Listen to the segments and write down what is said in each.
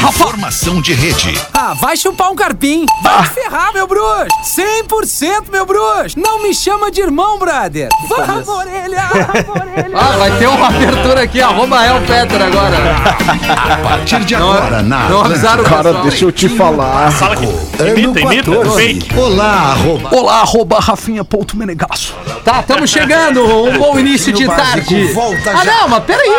Informação de rede. Ah, vai chupar um carpim. Vai te ferrar, meu bruxo. 100% meu bruxo. Não me chama de irmão, brother. Vamos, orelha, orelha. Ah, vai ter uma abertura aqui, arroba El Peter agora. A partir de agora, na Não avisaram o. Cara, pessoal. deixa eu te falar. Fala aqui. Ano Imita, imita. 14. Fake. Olá, arroba. Olá, arroba rafinha.menegaço. Tá, estamos chegando. Um bom início de tarde. volta Ah, já. não, mas peraí.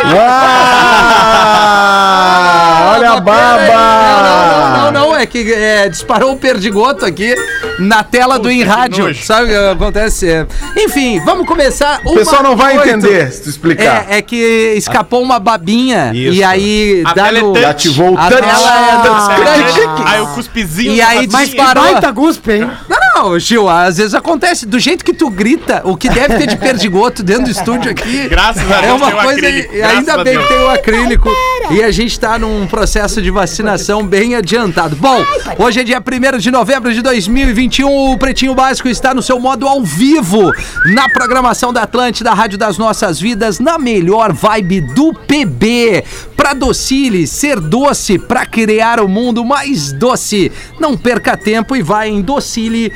Ah, olha a baba! Não, não, não, não, não. É que é, disparou o perdigoto aqui na tela do Puta, em que rádio. nojo. Sabe o que acontece? É. Enfim, vamos começar. O pessoal não vai entender se tu explicar. É, é que escapou uma babinha Isso. e aí A dá tela é. Ativou o A touch. é. Aí o cuspizinho. E aí disparou. Baita guspe, hein? Não, não, Gil, às vezes acontece. Do jeito que tu grita, o que deve ter de perdigoto dentro do estúdio aqui. Graças a É Deus uma tem o coisa. e ainda bem que tem o acrílico. E a gente tá num processo de vacinação bem adiantado. Bom, hoje é dia 1 de novembro de 2021. O Pretinho Básico está no seu modo ao vivo, na programação da Atlântida, Rádio das Nossas Vidas, na melhor vibe do PB. Pra Docile ser doce, pra criar o mundo mais doce. Não perca tempo e vai em docile.com.br.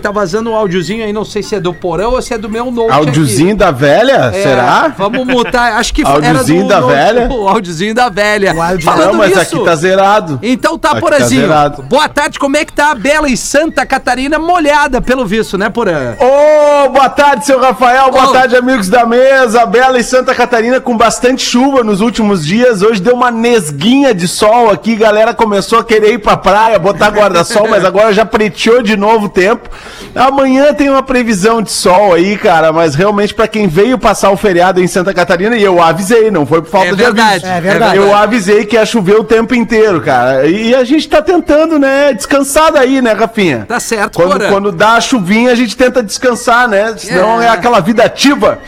Tá vazando um áudiozinho aí, não sei se é do Porão ou se é do meu note. Áudiozinho da velha? É, Será? Vamos mutar. Acho que era Áudiozinho da note- velha? O áudiozinho da velha. Falando Não, mas nisso, aqui tá zerado. então tá, Aqui tá Porazinho. zerado. Boa tarde, como é que tá a bela e Santa Catarina molhada, pelo visto, né, Porã? Ô, boa tarde, seu Rafael. Boa Ô. tarde, amigos da mesa. Bela e Santa Catarina com bastante chuva nos últimos dias. Hoje deu uma nesguinha de sol aqui. Galera começou a querer ir pra praia, botar guarda-sol, mas agora já preteou de novo o tempo. Amanhã tem uma previsão de sol aí, cara, mas realmente pra quem veio passar o feriado em Santa Catarina, e eu avisei, não foi por falta É de verdade, aviso. é verdade. Eu avisei que ia chover o tempo inteiro, cara. E a gente tá tentando, né, descansar daí, né, Rafinha? Tá certo, Quando, quando dá a chuvinha, a gente tenta descansar, né? Senão É. é, aquela vida ativa,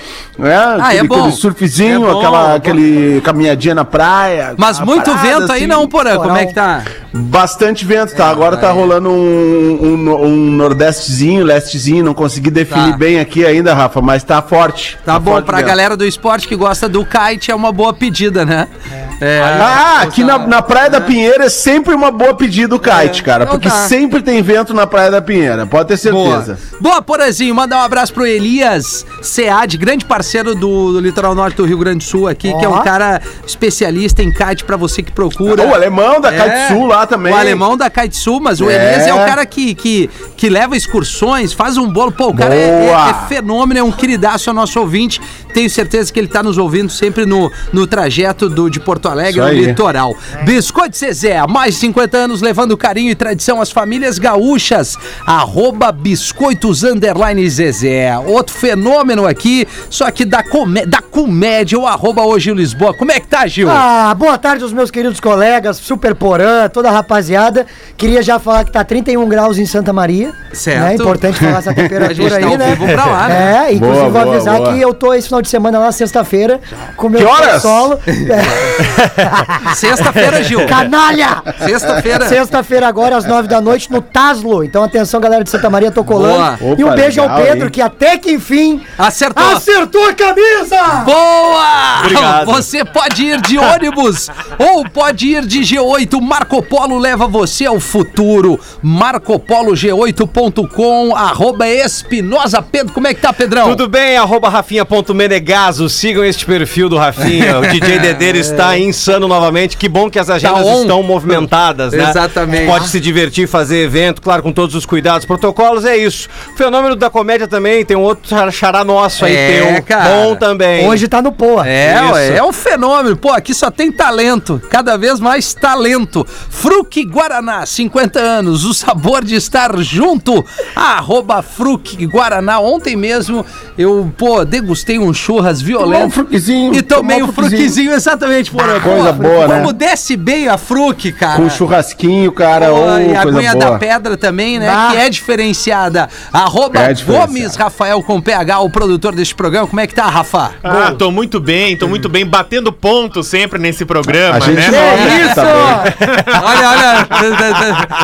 né? Ah, é bom. Aquele surfzinho, É bom, aquela é bom. aquele caminhadinha na praia. Mas muito parada vento aí assim. não, Porã. Como é que tá? Bastante vento, tá? Agora tá rolando um, um, um nordestezinho, lestezinho, não consegui definir Tá. bem aqui ainda, Rafa, mas tá forte. Tá bom, forte pra vento. galera do esporte que gosta do kite é uma boa pedida, né? É. Ah, aqui na, na Praia da Pinheira é sempre uma boa pedida o kite, cara, então porque tá. sempre tem vento na Praia da Pinheira, pode ter certeza. Boa. Boa, Porazinho. Mandar um abraço pro Elias Sead, grande parceiro do, do litoral norte do Rio Grande do Sul aqui, que é um cara especialista em kite pra você que procura. O alemão da É, Kite Sul lá também. O alemão da Kite Sul, mas o É. Elias é o cara que, que, que leva excursões, faz um bolo. Pô, o cara é, é- é fenômeno, é um queridaço, é nosso ouvinte. Tenho certeza que ele tá nos ouvindo sempre no, no trajeto do, de Porto Alegre, no aí. litoral. Biscoito Zezé, há mais de 50 anos levando carinho e tradição às famílias gaúchas. Arroba Biscoitos Underline Zezé. Outro fenômeno aqui, só que da, comé da comédia, o arroba hoje Lisboa. Como é que tá, Gil? Ah, boa tarde aos meus queridos colegas, Super Porã, toda a rapaziada. Queria já falar que tá 31 graus em Santa Maria. Certo. Né? Importante falar essa A gente temperatura tá aí, ao né? vivo pra lá, né? É, inclusive Boa, vou boa, avisar boa. que eu tô esse final de semana lá, sexta-feira, com meu Que horas? solo. Sexta-feira, Gil. Canalha! Sexta-feira. Sexta-feira agora, às nove da noite, no Taslo. Então, atenção, galera de Santa Maria, tô colando. Boa. e um Opa, beijo ao legal, Pedro, hein? que até que enfim Acertou. acertou a camisa! Boa! Obrigado. Você pode ir de ônibus ou pode ir de G8. Marco Polo leva você ao futuro. MarcoPoloG8.com, arroba Espinosa Pedro. Como é que tá, Pedrão? Tudo bem, arroba rafinha.menegaso, sigam este perfil do Rafinha, o DJ Dedeira está insano novamente, que bom que as agendas on. estão movimentadas, né? Exatamente. Pode se divertir, fazer evento, claro, com todos os cuidados, protocolos, é isso. O fenômeno da comédia também, tem um outro xar- xará nosso aí, É, teu, cara. bom também. Hoje tá no Poa. É, ué, é um fenômeno. Pô, aqui só tem talento. Cada vez mais talento. Fruc Guaraná, 50 anos. O sabor de estar junto. Arroba Fruc Guaraná. Ontem mesmo eu, pô, degustei um churras Tomar um violento. fruquezinho. E tomei um fruquezinho, exatamente, por Coisa boa, né? Como desce bem a fruque, cara. Com churrasquinho, cara, Pô, ou e a coisa aguinha boa. da pedra também, né? Bah. Que é diferenciada. Arroba É diferenciada. Gomes Rafael com PH, o produtor deste programa. Como é que tá, Rafa? Ah, tô muito bem, tô muito bem, batendo ponto sempre nesse programa, A gente né? É isso! Olha olha.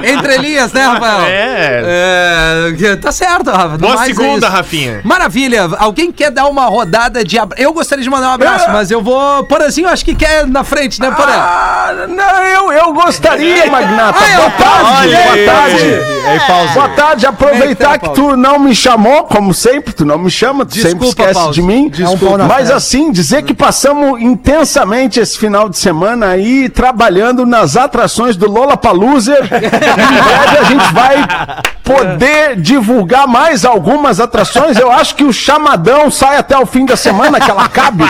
Entre linhas, né, Rafael? É. É, tá certo, Rafa. Boa mais é segunda, isso. Rafinha. Maravilha. Alguém quer dar uma rodada de abraço? Eu gostaria de mandar um abraço, mas eu vou. Porazinho, acho que quer na frente, né, Porã? Ah, não, eu, eu gostaria, Magnata. Ah, boa tarde, boa tarde. Aí, pausa. Boa tarde, aproveitar é que tu não me chamou, como sempre, tu não me chama, tu sempre Desculpa, esquece Paulo. de mim. É pau na Mas assim, dizer que passamos intensamente esse final de semana aí trabalhando nas atrações do Lola Paluser. em breve a gente vai poder divulgar mais algumas atrações. Eu acho que o chamadão sai até o fim da semana, que ela cabe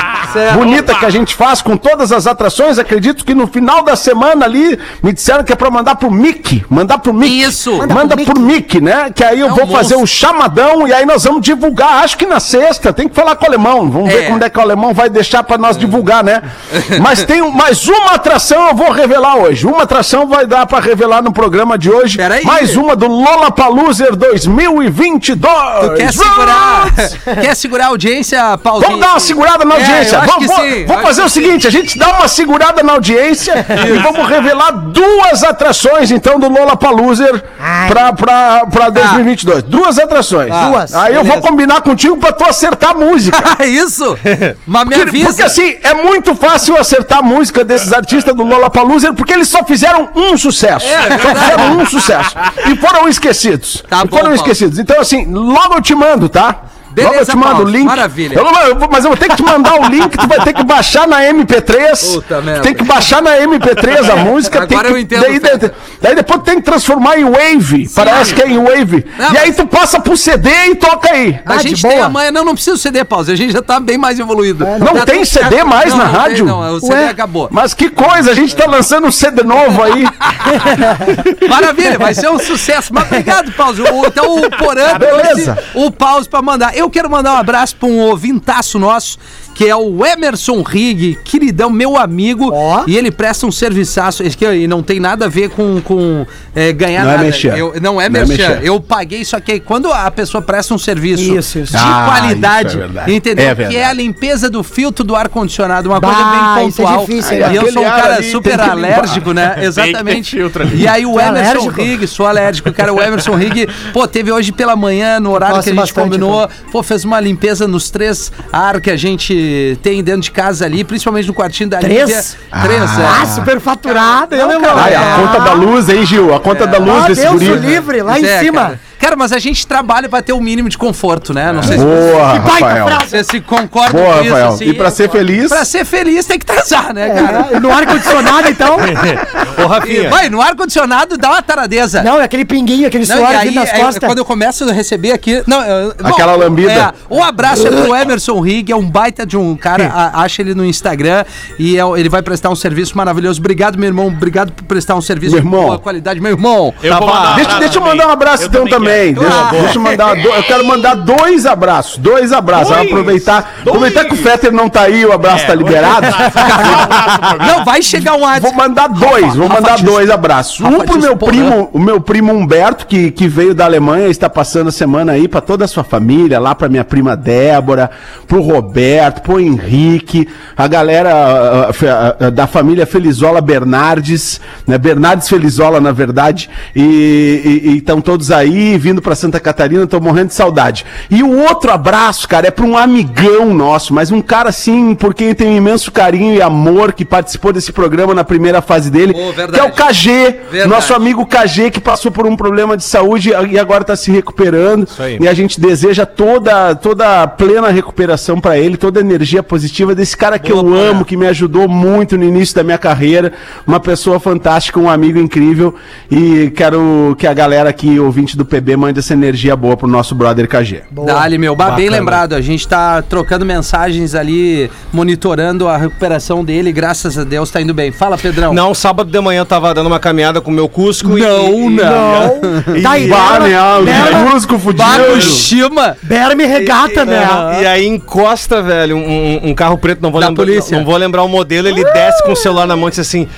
bonita que a gente faz com todas as atrações. Acredito que no final da semana ali me disseram que é pra mandar pro Mickey. Mandar pro Mickey. Isso. Manda, pro Mickey, né? Que aí eu É um vou fazer monstro. o chamadão e aí nós vamos divulgar. Acho que na sexta tem que falar com o alemão. Vamos É. ver quando é que o alemão vai deixar pra nós divulgar, né? Mas tem um- mais uma atração eu vou revelar hoje. Uma atração vai dar pra revelar no programa de hoje. Peraí. Mais uma do Lola Paluser 2022. Tu quer segurar, quer segurar a audiência, Paulinho? Vamos dar uma segurada na É, audiência. acho vamos, vamos- fazer o seguinte: a gente dá uma segurada na audiência e vamos revelar duas atrações, então, do Lola Paluser pra, pra, pra 2022. Duas atrações. Duas. Aí eu vou beleza. combinar contigo pra tu acertar a música. É isso? Mas me Porque, avisa. porque assim, é muito fácil acertar a música desses artistas do Lola Paluser, porque eles só fizeram um sucesso. É, só fizeram um sucesso. E foram esquecidos. Tá e bom, foram Paulo. esquecidos. Então, assim, logo eu te mando, tá? Beleza, logo eu te mando Paulo. o link. Maravilha. Eu não- mas eu vou ter que te mandar o link, tu vai ter que baixar na MP3. Puta merda. Tem que baixar na MP3 a música. Agora tem que, eu entendo, Daí, daí, daí depois tem que transformar em Wave. Parece que é em Wave. Não, e aí tu passa pro CD e toca aí. A Ah, gente tem amanhã. Não, não precisa CD, pausa. A gente já tá bem mais evoluído. Não Já tem CD certo. mais Não, na não tem, rádio? não, o CD Ué? acabou. Mas que coisa, a gente tá lançando um CD novo aí. Maravilha, vai ser um sucesso. Mas obrigado, Pause. Então o Porã Beleza. o Pause pra mandar. Eu quero mandar um abraço pra um ouvintaço nosso, que é o Emerson Rig, queridão, meu amigo. Ó. E ele presta um serviçaço. E não tem nada a ver com, com é, ganhar Não é nada. merchan. Eu- não é Não é merchan. merchan. Eu paguei, só que quando a pessoa presta um serviço Isso, isso. de Ah, qualidade, isso é entendeu? É que é a limpeza do filtro do ar-condicionado, uma Bah, coisa bem isso é pontual. difícil, e eu sou um cara ali super alérgico, né? Exatamente. E aí o é Emerson alérgico? Rig, sou alérgico, cara. O Emerson Rig, pô, teve hoje pela manhã, no horário Gosto que a gente bastante, combinou, pô, fez uma limpeza nos três ar que a gente tem dentro de casa ali, principalmente no quartinho da Três? Lívia. Três, Ah, é. super faturado, eu lembro. Ai, a conta da luz, hein, Gil? A conta da luz Ah, desse Deus guri. o livre, lá em é, cima. Cara. Cara, mas a gente trabalha pra ter o mínimo de conforto, né? Não sei se Boa, Que baita Rafael. você se concorda Boa, com isso, Rafael. assim. E pra ser feliz... Pra ser feliz tem que transar, né, cara? É, no ar-condicionado, então. Ô, E, Rafinha. vai, no ar-condicionado dá uma taradeza. Não, é aquele pinguinho, aquele suor e aí, nas é, costas. quando eu começo a receber aqui. Não, eu- bom, Aquela lambida. É, o abraço é pro Emerson Rig, é um baita de um cara. a- acha ele no Instagram e é- ele vai prestar um serviço maravilhoso. Obrigado, meu irmão. Obrigado por prestar um serviço Meu irmão. de boa qualidade, meu irmão. Eu vou Tá mandar bom. um Deixa, deixa eu mandar um abraço Eu então também também. Deixa, deixa eu mandar. do- eu quero mandar dois abraços. Dois abraços. Dois? Aproveitar. Dois? Aproveitar que o Fetter não tá aí, o abraço É, tá liberado. Não, vai chegar um Vou WhatsApp. mandar dois, vou Rafa, mandar diz- dois abraços. Rafa, um pro meu porra. primo, o meu primo Humberto, que, que veio da Alemanha, está passando a semana aí pra toda a sua família, lá pra minha prima Débora, pro Roberto, pro Henrique, a galera fe- ah, ah, da família Felizola Bernardes, né? Bernardes Felizola, na verdade, e estão todos aí, vindo pra Santa Catarina, tô morrendo de saudade. E o outro abraço, cara, é pra um amigão nosso, mas um cara assim, por quem eu tenho um imenso carinho e amor, que participou desse programa na primeira fase dele, verdade. que é o KG, Verdade. nosso amigo KG, que passou por um problema de saúde e agora está se recuperando. aí. E a gente deseja toda, toda a plena recuperação para ele, toda a energia positiva desse cara que eu amo, que me ajudou muito no início da minha carreira. Uma pessoa fantástica, um amigo incrível. E quero que a galera aqui, ouvinte do PB, mande essa energia boa pro nosso brother KG. Dali, meu. Bah, bem lembrado. A gente tá trocando mensagens ali, monitorando a recuperação dele. Graças a Deus tá indo bem. Fala, Pedrão. Não, sábado de manhã eu tava dando uma caminhada com o meu Cusco e- Não, e... não. Tá aí, Bah, Berma- né? O Berma- músico fudido. Bago Shima. Berme regata, né? E aí encosta, velho, um, um carro preto, não vou, Da lembrar, polícia. não vou lembrar o modelo, ele desce com o celular na mão e diz assim: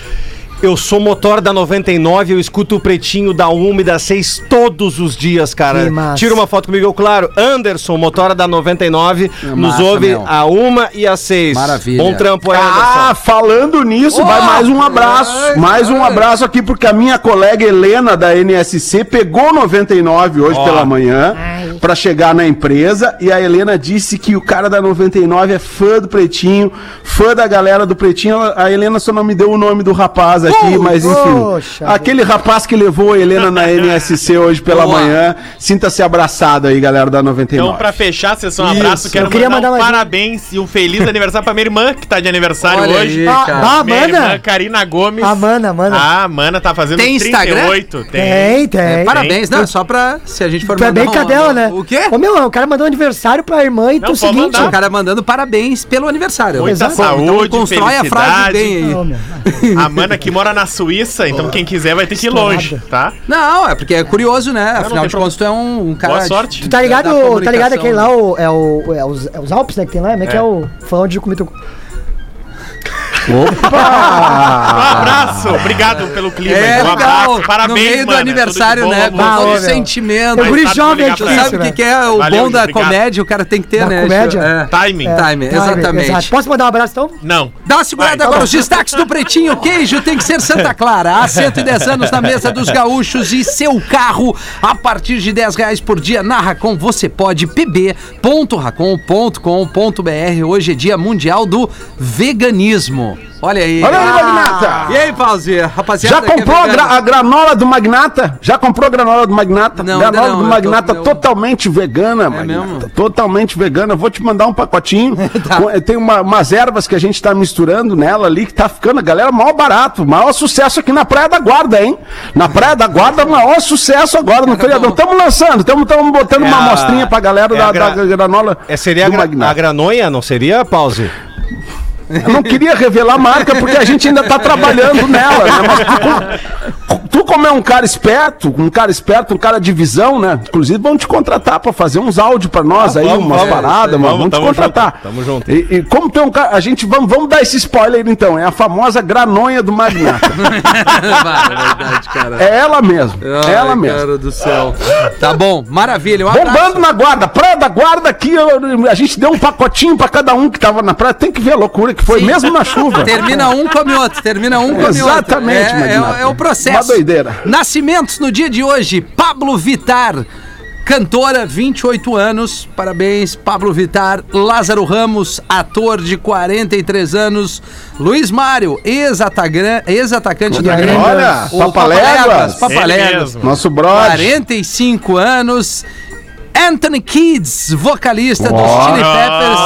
Eu sou motor da 99, eu escuto o pretinho da 1 e da 6 todos os dias, cara. Que massa. Tira uma foto comigo, eu, claro. Anderson, motora da 99, nos massa, ouve meu. a 1 e a 6. Maravilha. Bom trampo aí, Ah, Anderson. falando nisso, Oh, vai mais um abraço. ai, mais um ai. abraço aqui, porque a minha colega Helena da NSC pegou 99 hoje Ó. pela manhã pra chegar na empresa. E a Helena disse que o cara da 99 é fã do Pretinho, fã da galera do Pretinho. A Helena só não me deu o nome do rapaz aqui, mas enfim. poxa aquele rapaz que levou a Helena na NSC hoje pela Boa. manhã. Sinta-se abraçado aí, galera da 99. Então, pra fechar a sessão Isso. abraço, quero Eu queria mandar, mandar um mais parabéns e um feliz aniversário pra minha irmã, que tá de aniversário Olha hoje. aí, Ah, ah, Minha irmã Mana? Karina Gomes. A Mana, Mana. Ah, a Mana tá fazendo Tem Instagram? 38. Tem, tem. É, parabéns, não, só pra, se a gente for Tu é bem mandar um- cadela, né? O quê? Ô, meu, o cara mandou aniversário pra irmã e Não, tu seguinte. mandar. O cara mandando parabéns pelo aniversário. Muita Exato. saúde, então constrói a frase bem aí. A Mana que mora na Suíça, então quem quiser vai ter que ir longe, tá? Não, é porque é curioso, né? Afinal de contas, tu é um, um cara. Boa de- sorte. Tu tá ligado, tá ligado aquele lá, o, é, o, é, os, é os Alpes, né, que tem lá? Como é que é, o... Foi onde comi teu... Um abraço, obrigado pelo clima. É um legal, abraço, parabéns, no meio do Mana, aniversário, tudo de né? bom, Com todo ô, o meu. sentimento. Guri tarde, jovem é Isso, sabe o que, que é o Valeu, bom da obrigado. comédia? O cara tem que ter, Da né? comédia? É. Timing. Time, exatamente. Exato. Posso mandar um abraço, então? Não. Dá uma segurada Vai, agora, tá os destaques do Pretinho Queijo tem que ser Santa Clara. Há 110 anos na mesa dos gaúchos e seu carro a partir de 10 reais por dia na Racon. Você pode pb.racon.com.br. Hoje é dia mundial do veganismo. Olha aí. Olha aí, Ah. Magnata. E aí, Pauzinho? Rapaziada, Já é comprou a, gra- a granola do Magnata? Já comprou a granola do Magnata? Não, granola ainda não, do eu Magnata tô- eu- totalmente vegana, Magnata. mesmo? Totalmente vegana. Eu vou te mandar um pacotinho. Tá. Com- Tem uma- umas ervas que a gente tá misturando nela ali, que tá ficando, a galera, maior barato. Maior sucesso aqui na Praia da Guarda, hein? Na Praia da Guarda, maior sucesso agora no feriadão. Estamos lançando, estamos botando É uma a- amostrinha pra galera é da, gra- da granola É, seria a, gra- Magnata. a granonha, não seria, Pause? Eu não queria revelar a marca porque a gente ainda tá trabalhando nela, né? Mas tu, como- tu, como é um cara esperto, um cara esperto, um cara de visão, né? Inclusive vão te contratar pra fazer uns áudios pra nós aí, vamos, umas vamos, paradas, mas vamos, te contratar. junto, tamo junto. E, e como tu é um cara, a gente vamos, vamos dar esse spoiler então, é a famosa granonha do Magnata. É verdade, cara. É ela mesmo, é ela Ai, mesmo. cara do céu. Tá bom, maravilha. Um Bombando na guarda, praia da guarda aqui, eu- a gente deu um pacotinho pra cada um que tava na praia. Tem que ver a loucura que foi, Sim. mesmo na chuva. Termina um, come outro. Termina um, come outro. Exatamente, é, é, é o processo. Uma doideira. Nascimentos no dia de hoje. Pablo Vitar. Cantora, 28 anos. Parabéns, Pablo Vitar. Lázaro Ramos, ator de 43 anos. Luiz Mário, ex-atacante do Olha, Grêmio. olha, Papaléguas. Papaléguas. Nosso brother. 45 anos. Anthony Kids, vocalista dos. Chili Peppers,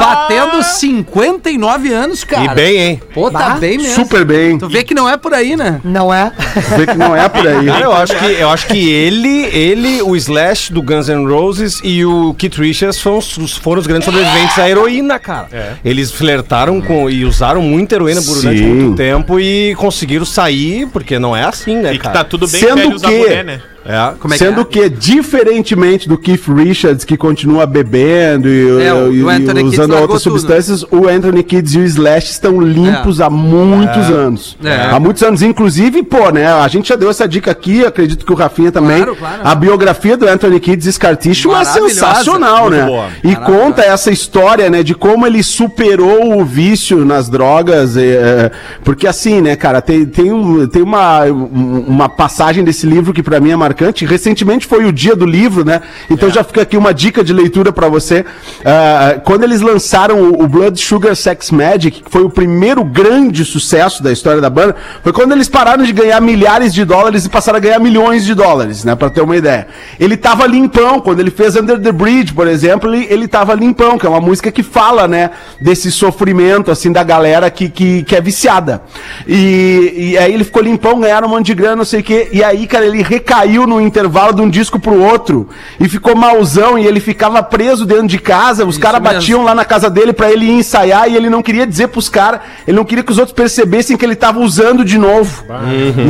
batendo 59 anos, cara. E bem, hein? Pô, tá Bah, bem mesmo. Super bem. Tu vê que não é por aí, né? Não é? Vê que não é por aí. Ah, eu acho que eu acho que ele, ele, o Slash do Guns N' Roses e o Keith Richards foram, os- foram os grandes sobreviventes à heroína, cara. Eles flertaram com e usaram muita heroína durante Sim. muito tempo e conseguiram sair, porque não é assim, né, E que cara? tá tudo bem Sendo velho usar que- boné, né? É. Como é Sendo que é? que, diferentemente do Keith Richards, que continua bebendo e, É, o- e- o e usando outras tudo. substâncias, o Anthony Kidd e o Slash estão limpos há muitos anos. É. Há muitos anos. Inclusive, pô, né? A gente já deu essa dica aqui, acredito que o Rafinha também. Claro, claro. A biografia do Anthony Kidd Scar Tissue é sensacional, muito né? boa. E conta essa história, né, de como ele superou o vício nas drogas. é, porque assim, né, cara, tem, tem, um, tem uma, um- uma passagem desse livro que pra mim é marcante. Recentemente foi o dia do livro, né? Então já fica aqui uma dica de leitura pra você. Ah, quando eles lançaram o, o Blood Sugar Sex Magic, que foi o primeiro grande sucesso da história da banda, foi quando eles pararam de ganhar milhares de dólares e passaram a ganhar milhões de dólares, né? Pra ter uma ideia. Ele tava limpão, quando ele fez Under the Bridge, por exemplo, ele, ele tava limpão, que é uma música que fala, né, desse sofrimento, assim, da galera que, que, que é viciada. E, e aí ele ficou limpão, ganharam um monte de grana, não sei o quê, e aí, cara, ele recaiu no intervalo de um disco pro outro e ficou malzão e ele ficava preso dentro de casa. Os caras batiam lá na casa dele pra ele ir ensaiar e ele não queria dizer pros caras, ele não queria que os outros percebessem que ele tava usando de novo.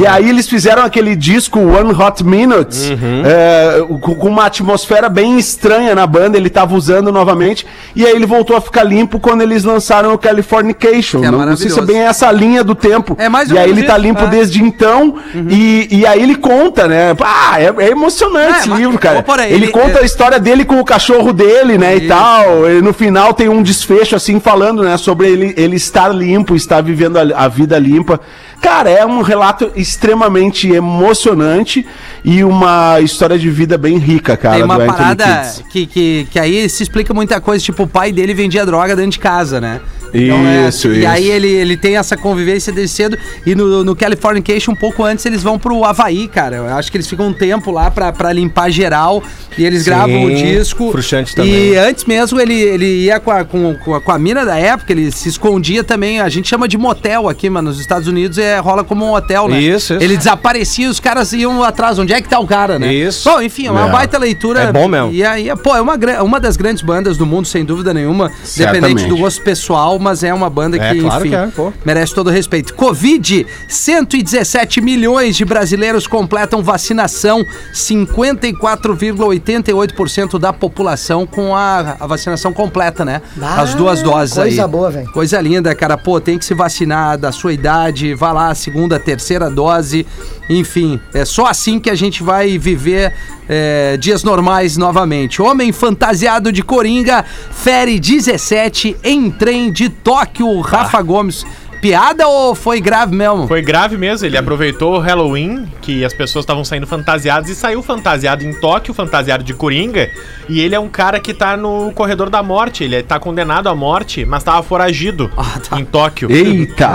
E aí eles fizeram aquele disco One Hot Minutes é, com uma atmosfera bem estranha na banda, ele tava usando novamente e aí ele voltou a ficar limpo quando eles lançaram o Californication. É não, não sei se é bem essa linha do tempo. É mais ou e aí ele tá limpo é. desde então e, e aí ele conta, né? Ah, é, é emocionante É, esse mas- livro, cara. Porém, ele, ele- conta é- a história dele com o cachorro dele, né? Isso. E tal. E no final tem um desfecho assim falando, né? Sobre ele, ele estar limpo, estar vivendo a, a vida limpa. Cara, é um relato extremamente emocionante e uma história de vida bem rica, cara. Tem uma parada que, que, que aí se explica muita coisa, tipo, o pai dele vendia droga dentro de casa, né? É- Isso, E isso. aí ele, ele tem essa convivência desde cedo. E no, no Californication, um pouco antes, eles vão pro Havaí, cara. Eu acho que eles ficam um tempo lá pra, pra limpar geral. E eles Sim, gravam o disco. frustrante E também. antes mesmo ele, ele ia com a, com, com, a, com a mina da época, ele se escondia também. A gente chama de motel aqui, mas nos Estados Unidos é, rola como um hotel, né? Isso, isso. Ele desaparecia, os caras iam atrás. Onde é que tá o cara, né? Isso. Bom, enfim, é uma É. baita leitura. É bom mesmo. E aí, pô, é uma, uma das grandes bandas do mundo, sem dúvida nenhuma. Certamente. Dependente do gosto pessoal, mas é uma banda É, que, claro enfim, que é, merece todo o respeito. Covid, 117 milhões de brasileiros completam vacinação, 54,88% da população com a, a vacinação completa, né? Ah, As duas doses aí. coisa boa, velho. Coisa linda, cara. Pô, tem que se vacinar da sua idade, vá lá, segunda, terceira dose. Enfim, é só assim que a gente vai viver é, dias normais novamente. Homem fantasiado de Coringa fere 17 em trem de Tóquio. Rafa Gomes. Piada ou foi grave mesmo? Foi grave mesmo, ele aproveitou o Halloween, que as pessoas estavam saindo fantasiadas, e saiu fantasiado em Tóquio, fantasiado de Coringa. E ele é um cara que tá no corredor da morte, ele tá condenado à morte, mas tava foragido Ah, tá. em Tóquio. Eita!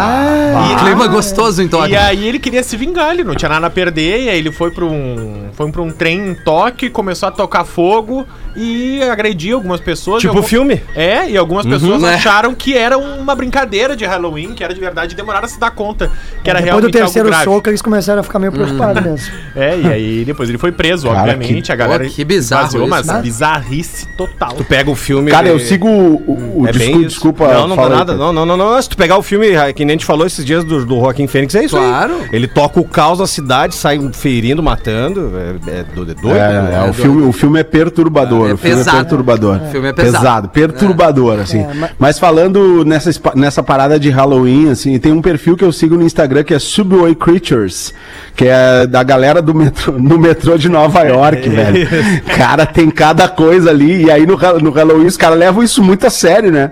E clima gostoso em Tóquio. E aí ele queria se vingar, ele não tinha nada a perder, e aí ele foi pra um, foi pra um trem em Tóquio e começou a tocar fogo e agredir algumas pessoas. Tipo algum- filme. É, e algumas pessoas né? acharam que era uma brincadeira de Halloween, que era de verdade, e demoraram a se dar conta que era Depois do realmente terceiro algo grave. soco, eles começaram a ficar meio preocupados mesmo. É, e aí depois ele foi preso, Cara, obviamente, que- a galera Pô, que bizarro isso, mas né? bizarrice total. Tu pega o filme. Cara, eu sigo o. o É desculpa, desculpa. Não, não dá nada. Não, não, não, não. Se tu pegar o filme, ah, que nem a gente falou esses dias do, do Joaquim Fênix, é isso Claro. aí. Ele toca o caos na cidade, sai ferindo, matando. É, é do- é doido. É, né? é, o, filme, o filme é perturbador. É o filme pesado. é perturbador. O filme é pesado. perturbador, assim. É, mas- mas... falando nessa, nessa parada de Halloween, assim, tem um perfil que eu sigo no Instagram que é Subway Creatures, que é da galera do metrô, no metrô de Nova York, velho. Cara, tem cada coisa ali. E aí no, no Halloween os caras levam isso muito a sério, né?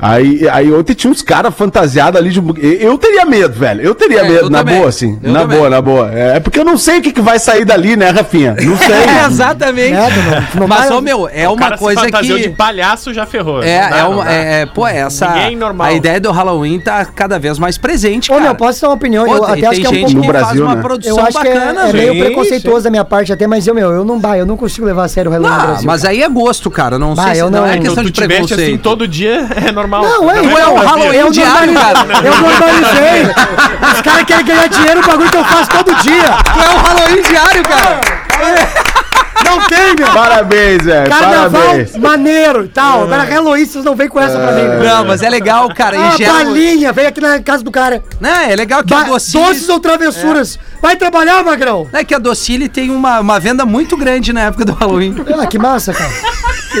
Aí, aí ontem tinha uns caras fantasiados ali de. Eu teria medo, velho. Eu teria É, medo, eu na também. boa, assim. Eu na também. boa, na boa. É é porque eu não sei o que, que vai sair dali, né, Rafinha? Não sei. É, exatamente. É, não- tu não Mas, ô meu, é O uma coisa que. de palhaço já ferrou. É, dá, é, uma, é, é, pô, essa. Ninguém normal. A ideia do Halloween tá cada vez mais presente, Ô, cara. meu, posso dar uma opinião? Pô, eu tem, até acho que é um gente pouco. No que faz Brasil, uma né? produção Eu acho que é, bacana, é meio preconceituoso da minha parte até, mas eu, meu, eu não, bah, eu não consigo levar a sério o Halloween no Ah, Brasil. mas aí é gosto, cara. Não Bah, sei se eu não, não- é questão tu de veste preconceito. assim todo dia é normal. Não, é, Tu é um Halloween diário, cara. Eu normalizei. Os caras querem ganhar dinheiro no bagulho que eu faço todo dia. Tu é um Halloween diário, cara. Não tem, meu. Parabéns, velho. Carnaval Parabéns. maneiro e tal. Agora Halloween, vocês não vem com essa pra mim. meu. Não, mas é legal, cara. Ah, E gera... balinha, vem aqui na casa do cara. Não, é legal que Ba a Docile... doces ou travessuras. Vai trabalhar, Magrão? É que a Docile tem uma, uma venda muito grande na época do Halloween. Ah, que massa, cara.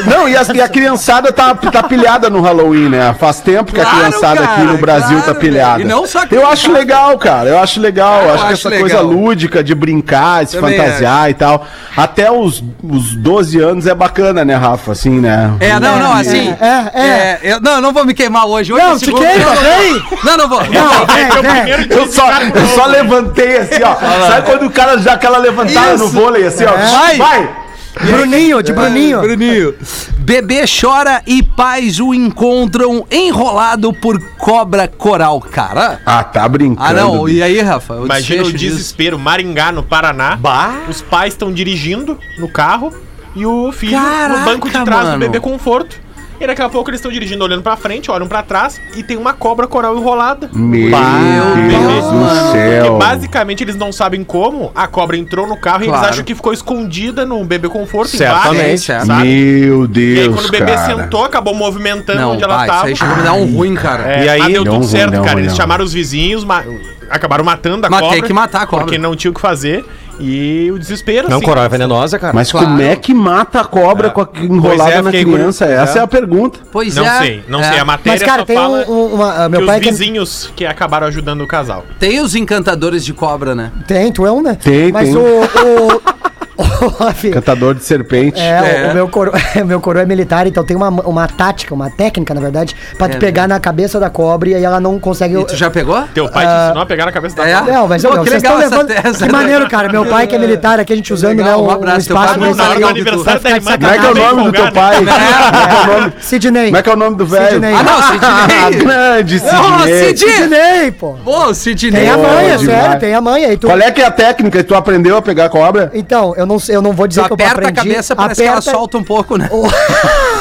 Não, e a, e a criançada tá, tá pilhada no Halloween, né? Faz tempo que a Claro, criançada aqui cara, no Brasil claro, tá pilhada. E não a Eu criançada. acho legal, cara. Eu acho legal. Eu acho que acho essa legal. coisa lúdica de brincar, de se Também fantasiar e tal. Até os, os 12 anos é bacana, né, Rafa? Assim, né? É, não, não, assim. É, é. eu, não, eu não vou me queimar hoje. hoje Não, é te queima, não, não, vem. Não, não vou. Não, vem, vem. Eu só, eu só levantei assim, ó. Sabe quando o cara já aquela levantada no Isso. vôlei, assim, ó? Vai. Vai! Bruninho, de Bruninho. Bruninho. Bebê chora e pais o encontram enrolado por cobra coral. Cara. Ah, tá brincando. Ah, não. E aí, Rafa? O Imagina o desfecho disso. desespero. Maringá, no Paraná. Os pais estão dirigindo no carro e o filho Caraca, no banco de trás mano. do bebê conforto. E daqui a pouco eles estão dirigindo, olhando pra frente, olham pra trás e tem uma cobra coral enrolada. Meu Deus do Porque céu. basicamente eles não sabem como, a cobra entrou no carro e Claro. eles acham que ficou escondida no bebê conforto Certamente. embaixo, sabe? Meu E aí Deus, quando o bebê cara. sentou, acabou movimentando Não, onde ela isso tava. aí chegou a me dar um ruim, cara. É, E aí- mas deu Não, tudo ruim, certo, não, cara. ruim, Eles não. chamaram os vizinhos, ma- acabaram matando a Mas cobra. tem que matar a cobra. Porque não tinha o que fazer. E o desespero, Não, assim. coral é venenosa, cara. Mas Claro. como é que mata a cobra com a enrolada Pois é, na criança? curioso. Essa é. É. a pergunta. Pois Não é. sei, não é. sei. A matéria Mas, cara, só tem fala um, um- uma, que meu os pai que vizinhos que acabaram ajudando o casal. Tem os encantadores de cobra, né? tem, tu é um, né? Tem, Mas tem. o, o, Cantador de serpente. É, É. O, meu coro, o meu coroa é militar, então tem uma, uma tática, uma técnica, na verdade, pra tu É, pegar na cabeça da cobra e aí ela não consegue. E tu já pegou? Teu pai te ensinou a pegar na cabeça da É? cobra. Não, mas que vocês estão levando. tese, Que né? maneiro, cara. Meu pai que é militar aqui, a gente usando, Legal, né? um Um, abraço, teu espaço pai Na hora do aniversário da irmã, ficar de Como é que é o tá nome do teu pai? né? Como é que é o nome- Sidney. Como é que é o nome do velho? Sidney. Ah, não, Sidney. Grande Ô, Sidney. Sidney. Pô. Pô, Sidney. Tem a manha, sério, tem a manha. Qual é que é a técnica? Tu aprendeu a pegar cobra? Então, eu não, eu não vou dizer que eu aperta aprendi. a cabeça, parece que ela aperta- solta um pouco, né?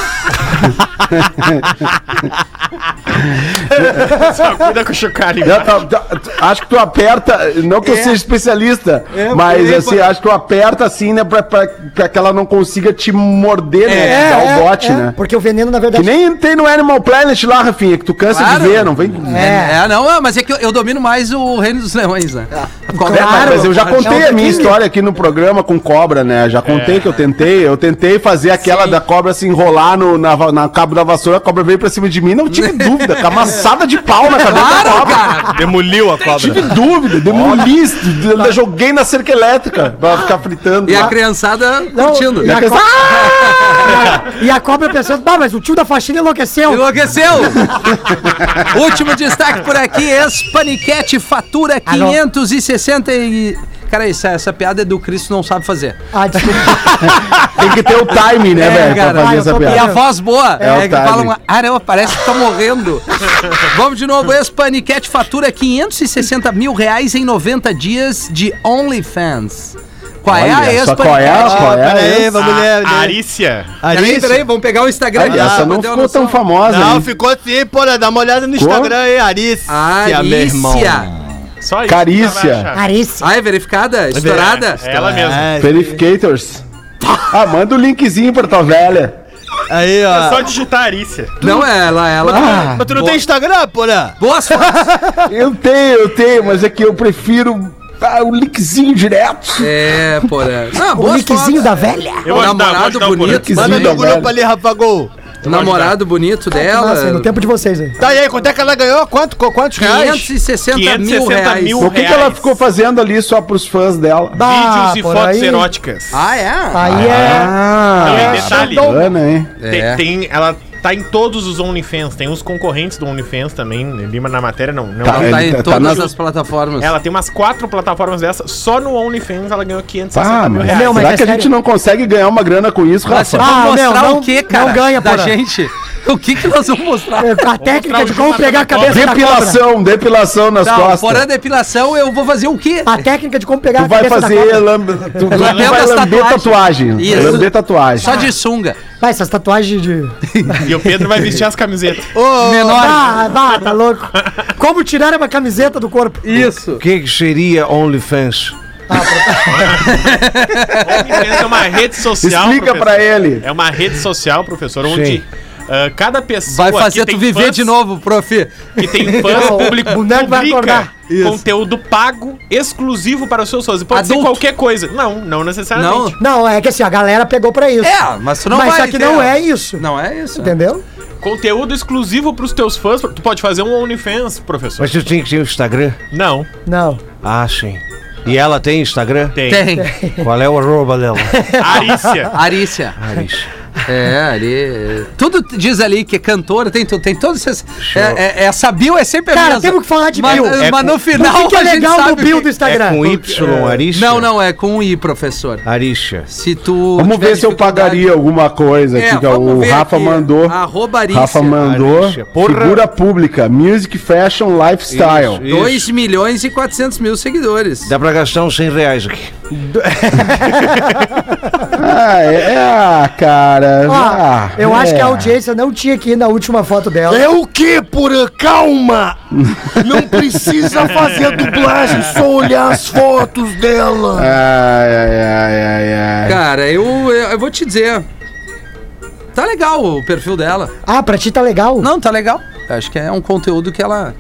Só cuida com o chocalho. Tá- tá- acho que tu aperta, não que eu seja especialista, mas assim, acho que tu aperta assim, né, pra, pra, pra que ela não consiga te morder, né? É, Dar é, o bote, é, né? Porque o veneno, na Que verdade. nem tem no Animal Planet lá, Rafinha, que tu cansa Claro. de ver, não vem. É, é, não, mas é que eu, eu domino mais o Reino dos Leões, né? Cobra- É, mas, mas eu já É contei a minha história aqui no programa com cobra, né? Já contei que eu tentei, eu tentei fazer aquela da cobra se enrolar no, na, na cabo da vassoura, a cobra veio pra cima de mim, não tive dúvida, com a amassada de pau na cabeça da Claro, cobra. cara. Demoliu a cobra. Tive dúvida, demoli, ainda joguei na cerca elétrica pra ficar fritando. E a lá. criançada Não, curtindo. e a, co- e a cobra pensando, bah, mas o tio da faxina enlouqueceu. Enlouqueceu! Último destaque por aqui, ex-paniquete fatura Alô? 560 e... Cara, essa, essa piada é do Cristo não sabe fazer. Ah, desculpa. Tem que ter o time, né, É, velho, cara. pra Ah, fazer eu essa tô E a piada. voz boa, É é, o que falam, ah, não, parece que tá morrendo. Vamos de novo, ex-paniquete fatura 560 mil reais em 90 dias de OnlyFans. Qual é a Olha, só qual é, ex-paniquete? qual é a peraí, ex? vamos ler. A Arícia. Peraí, peraí, vamos pegar o Instagram. Olha, essa pra não ficou tão famosa, Não, hein? ficou sim, pô, dá uma olhada no? Instagram aí, Arícia, meu irmão. Só isso. Carícia. que ela vai achar. Arícia. Ah, é verificada? Estourada? É ela mesma. É, Verificators. Ah, manda o linkzinho pra tua velha. aí, É ó. só digitar Arícia. Não, ela, ela... Mas tu não Boa. tem Instagram, porra? Boas fotos. Eu tenho, eu tenho, mas é que eu prefiro ah, o linkzinho direto. É, porra. Não, O boas linkzinho fotos. da velha. Eu vou namorado o bonito. Linkzinho Manda da no grupo ali, Rafa Gol. Namorado bonito dela. Nossa, no tempo de vocês aí. Tá e aí, quanto é que ela ganhou? Quanto, qu- quantos reais? 560 mil 560 reais. mil. O que, que ela ficou fazendo ali só pros fãs dela? Bah, Vídeos e por fotos aí- eróticas. Ah, é? Aí é. Ah, Não, e é, detalhe, bacana, hein? tem, É. tem- ela tá em todos os OnlyFans. Tem uns concorrentes do OnlyFans também. Lima na matéria, não. não Tá, Tá em tá- tá todas as plataformas. Ela tem umas quatro plataformas dessas. Só no OnlyFans ela ganhou 560 Ah, mil reais. Meu, mas será é que a sério. gente não consegue ganhar uma grana com isso, Mas Rafa? vamos Ah, mostrar meu, não- o que, não cara? ganha, da porra. gente. O que que nós vamos mostrar? É, A técnica de o como pegar a cabeça da cobra. Depilação, depilação nas Não, costas. fora depilação, eu vou fazer o quê? A técnica de como pegar Tu a vai cabeça da fazer cobra. lambe... tu, tu vai as lamber tatuagens. tatuagem. Isso. Lamber tatuagem. Só de sunga. Vai, essas tatuagens de. E o Pedro vai vestir as camisetas. Menor. Ah, bah, tá louco. Como tirar uma camiseta do corpo? Isso. O que, que seria OnlyFans? OnlyFans é uma rede social. Explica professor. pra ele. É uma rede social, professor, Sim. Ah, cada pessoa. Vai fazer que tu tem viver fãs- de novo, prof. Que tem fãs, Não, publica, o boneco vai acordar. Isso. conteúdo pago, exclusivo para os seus fãs. E Pode ser Adulto. qualquer coisa. Não, não necessariamente. Não. Não, é que assim, a galera pegou pra isso. É, mas tu não Mas vai só que não é isso. Não é isso. Entendeu? Conteúdo exclusivo para os teus fãs. Tu pode fazer um OnlyFans, professor. Mas tu tem que ter o Instagram? Não, Não. Ah, sim. E ela tem Instagram? tem. Tem. Qual é o arroba dela? Arícia. Arícia. Arisha. É, ali. Tudo diz ali que é cantora, tem, tudo- tem todos esses. É, é, essa bio é sempre a Cara, mesma. temos que falar de mas, bio. Mas, É com- no final. o que, é legal do bio que- do Instagram? É com Y, Arisha? Não, não, é com I, professor. Arisha. Se tu. Vamos ver se eu pagaria alguma coisa É, aqui. que vamos o Rafa aqui. mandou. Arroba Arícia. Rafa mandou. Arícia. Porra. Figura pública, music, fashion, lifestyle. Isso, isso. 2 milhões e 400 mil seguidores. Dá pra gastar uns 100 reais aqui. Ah, é, ah, cara. Ó, ah, eu acho é. que a audiência não tinha que ir na última foto dela. É o que, Porã? Calma! Não precisa fazer a dublagem, só olhar as fotos dela. Ai, ai, ai, ai, ai. Cara, eu, eu, eu vou te dizer. Tá legal o perfil dela. Ah, pra ti tá legal? Não, tá legal. Acho que é um conteúdo que ela,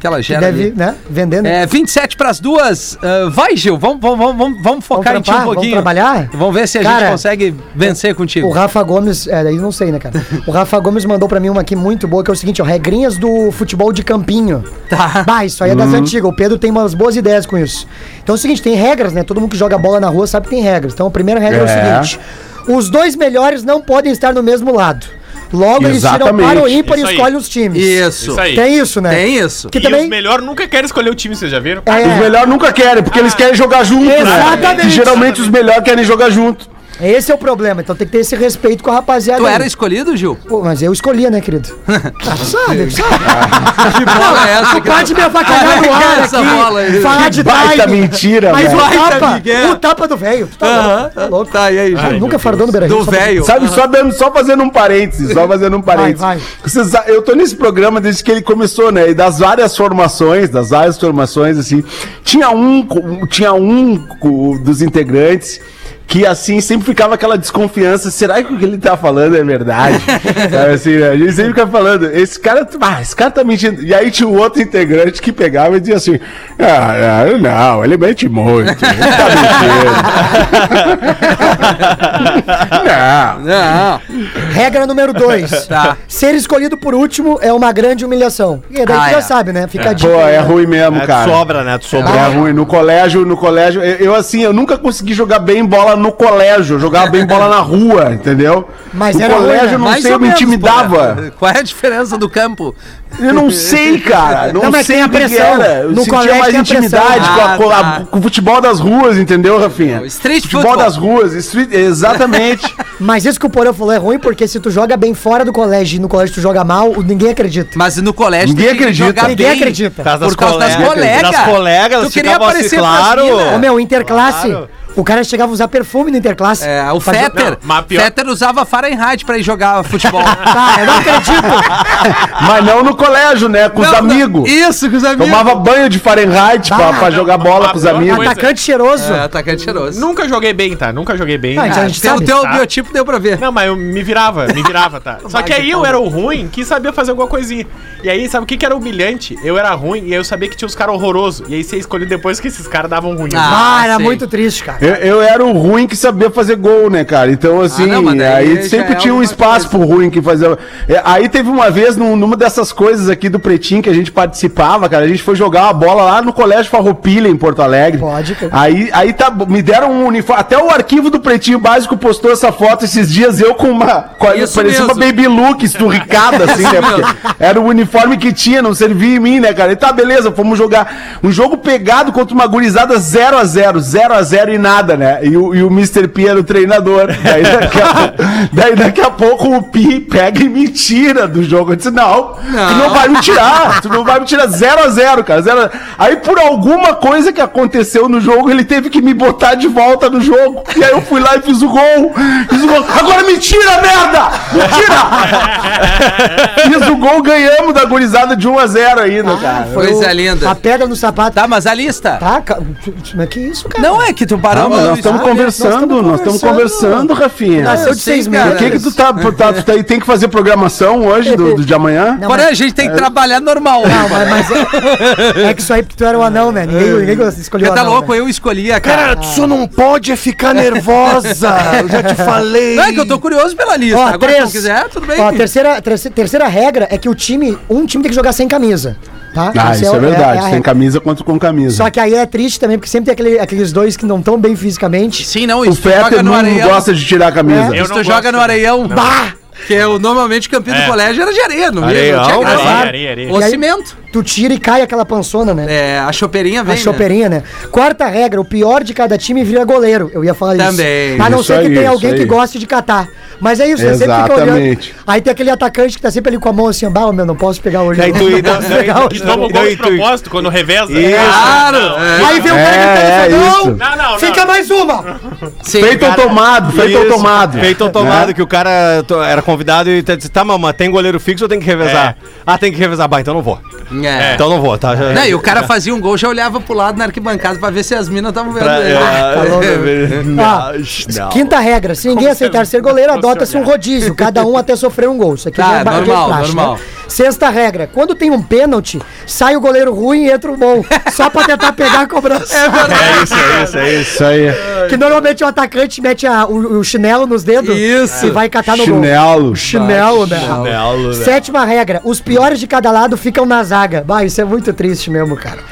que ela Que gera. deve, ali. né? Vendendo. É, 27 pras duas. Ah, vai, Gil, vamos, vamos, vamos, vamos, vamos focar em ti um trampar? Vamos pouquinho. trabalhar? Vamos ver se a Cara, gente consegue vencer contigo. O Rafa Gomes, é, daí não sei, né, cara? O Rafa Gomes mandou pra mim uma aqui muito boa, que é o seguinte, ó, regrinhas do futebol de campinho. Tá. Bah, isso aí é das antigas. O Pedro tem umas boas ideias com isso. Então é o seguinte, tem regras, né? Todo mundo que joga bola na rua sabe que tem regras. Então a primeira regra é, É. o seguinte: os dois melhores não podem estar no mesmo lado. Logo eles tiram Exatamente. para o ímpar e Isso escolhem os times. Isso. Isso aí. Tem isso, né? Tem isso. Que E também. os melhores nunca querem escolher o time, vocês já viram? É, Os melhores nunca querem, porque eles querem jogar junto, né? Exatamente. E geralmente os melhores querem jogar junto. Esse é o problema. Então tem que ter esse respeito com a rapaziada. Tu aí. era escolhido, Gil? Pô, mas eu escolhia, né, querido? Ah, sabe, sabe. Que bola é essa? Tu pode me avacalhar no ar Essa aqui, bola aí. falar de Baita time. mentira, Mas velho. o tapa, Miguel. o tapa do velho. Tá louco, tá louco. Tá, e aí, Gil? nunca fardou no Beira Do velho. Sabe, só, dando, só fazendo um parênteses, só fazendo um parênteses. Vai, vai. Eu tô nesse programa desde que ele começou, né? E das várias formações, das várias formações, assim, tinha um, tinha um dos integrantes que, assim, sempre ficava aquela desconfiança, será que o que ele tá falando é verdade? Sabe, assim, né? A gente sempre ficava falando, esse cara, ah, esse cara tá mentindo. E aí tinha o outro integrante que pegava e dizia assim, ah, ah, não, ele mente muito, ele tá mentindo. não. Não. Regra número dois. Tá. Ser escolhido por último é uma grande humilhação. E daí Ah, tu já é. sabe, né? Fica a dica. Pô, é ruim mesmo, É, cara. sobra, né? Tu sobrou. É ruim. No colégio, no colégio, eu, eu, assim, eu nunca consegui jogar bem bola no colégio, eu jogava bem bola na rua, entendeu? Mas no era ruim, colégio, né? eu não Mais sei, ou eu me menos, intimidava. pô. Qual é a diferença do campo? Eu não sei, cara. Não, Não, mas sei tem a o que que pressão. era. Eu No sentia colégio mais tem a pressão. intimidade com, a- Ah, com a- tá. com o futebol das ruas, entendeu, Rafinha? O street futebol football. das ruas, street, exatamente. Mas isso que o Porã falou é ruim porque se tu joga bem fora do colégio e no colégio tu joga mal, ninguém acredita. Mas no colégio Ninguém tu acredita. jogar Ninguém bem. acredita. Por causa das Por causa das colegas. colegas. Das colegas, Tu queria assim, aparecer pras claro. Ô meu, interclasse, Claro. O cara chegava a usar perfume no interclasse. É, o Fazia- Fetter. Não, pior- Fetter usava Fahrenheit pra ir jogar futebol. Tá, eu não acredito. Mas não no colégio, né? Com os Não, não. amigos. Isso, com os amigos. Tomava banho de Fahrenheit pra, Ah, pra jogar bola com os amigos. Atacante cheiroso. É, atacante cheiroso. Nunca joguei bem, tá? Nunca joguei bem. Ah, então a Ah, gente pelo sabe. teu Tá. biotipo deu pra ver. Não, mas eu me virava, me virava, tá? Só que aí eu era o ruim que sabia fazer alguma coisinha. E aí, sabe o que, que era humilhante? Eu era ruim e aí eu sabia que tinha uns caras horrorosos. E aí você escolheu depois que esses caras davam ruim. Ah, Ah, era sei. muito triste, cara. Eu, eu era o ruim que sabia fazer gol, né, cara? Então, assim, não, mas daí aí sempre é tinha um uma espaço pro ruim que fazia. É, aí teve uma vez, num- numa dessas coisas aqui do Pretinho que a gente participava, cara, a gente foi jogar uma bola lá no Colégio Farroupilha, em Porto Alegre. Pode, cara. Aí, aí tá, me deram um uniforme. Até o arquivo do Pretinho Básico postou essa foto esses dias, eu com uma. Com parecia uma mesmo. baby look esturricada, assim, né? Porque era o uniforme que tinha, não servia em mim, né, cara? E tá, beleza, fomos jogar um jogo pegado contra uma gurizada 0x0, 0x0 e nada, né? E o, e o Mr. P era o treinador. Daí daqui, a, daí daqui a pouco o Pi pega e me tira do jogo. Eu disse, não, tu não vai me tirar, tu não vai me tirar 0x0, cara. 0 Aí por alguma coisa que aconteceu no jogo, ele teve que me botar de volta no jogo. E aí eu fui lá e fiz o gol. Fiz o gol. Agora me tira, merda! Me tira! fiz o gol, ganhamos da gurizada de 1x0 ainda, cara. Coisa O- linda. A pedra no sapato. Tá, mas a lista. Tá, ca- mas que isso, cara? Não é que tu Não, mas nós estamos conversando, nós estamos conversando. Rafinha. Nasceu de seis meses. Por que, que tu tá, tá, tu tá- tem que fazer programação hoje, do, do de amanhã? Não, Porém, a gente tem que trabalhar normal. Não, mas, mas é, é que isso aí porque tu era o anão, né? Ninguém, ninguém escolheu o tá anão. louco, né? eu escolhi a cara. Cara, tu só não pode é ficar nervosa. Eu já te falei. Não é que eu tô curioso pela lista. Ó, Agora, se três. não quiser, tudo bem. Ó, a terceira, terceira, terceira regra é que o time, um time tem que jogar sem camisa. Tá? Ah, isso é, o- verdade. a Sem camisa quanto com camisa. Só que aí é triste também, porque sempre tem aquele- aqueles dois que não estão bem fisicamente. Sim, não, o isso Fetter no não areião. gosta de tirar a camisa. É. Eu Isso não tu joga no areião. Não. Bah! Que é o, normalmente o campinho do É. colégio era de areia, no Areião, não tinha claro. graça. Areia, areia. Ou cimento. Tu tira e cai aquela pançona, né? É, a chopeirinha vem. A né? chopeirinha, né? Quarta regra, o pior de cada time vira goleiro. Eu ia falar Também. isso. A não Isso ser que aí, tenha alguém que aí. goste de catar. Mas é isso, né? Sempre fica olhando. Exatamente. Aí tem aquele atacante que tá sempre ali com a mão assim, bah, meu, não posso pegar hoje. Daí não. tu- Não posso daí- pegar daí- hoje. Que toma o Não, gol não, de propósito quando reveza. Isso. Claro! é. Aí vem o cara É, gritando, é não. Não, não, fica não. mais uma. Sim, Feito cara. automado, feito Isso, automado. Feito automado, Né? que o cara era convidado e tá- disse, tá, mamãe, tem goleiro fixo ou tem que revezar? Ah, tem que revezar. Bah, então não vou. É. Então não vou, tá? Já- Não, e o cara fazia um gol, já olhava pro lado na arquibancada pra ver se as minas estavam vendo Pra- ele. é, é, Ah, não. Quinta regra, se ninguém aceitar ser goleiro, adota-se um rodízio, cada um até sofrer um gol. Isso aqui Tá, é normal, de praxe, normal. Né? Sexta regra, quando tem um pênalti, sai o goleiro ruim e entra o bom, só pra tentar pegar a cobrança. É isso, é isso, é isso. Isso aí. Que normalmente o atacante mete a- o, o chinelo nos dedos Isso. e vai catar no Chinelo. gol. Chinelo, né? Chinelo, né? Sétima regra, os piores de cada lado ficam na zaga. Bah, isso é muito triste mesmo, cara.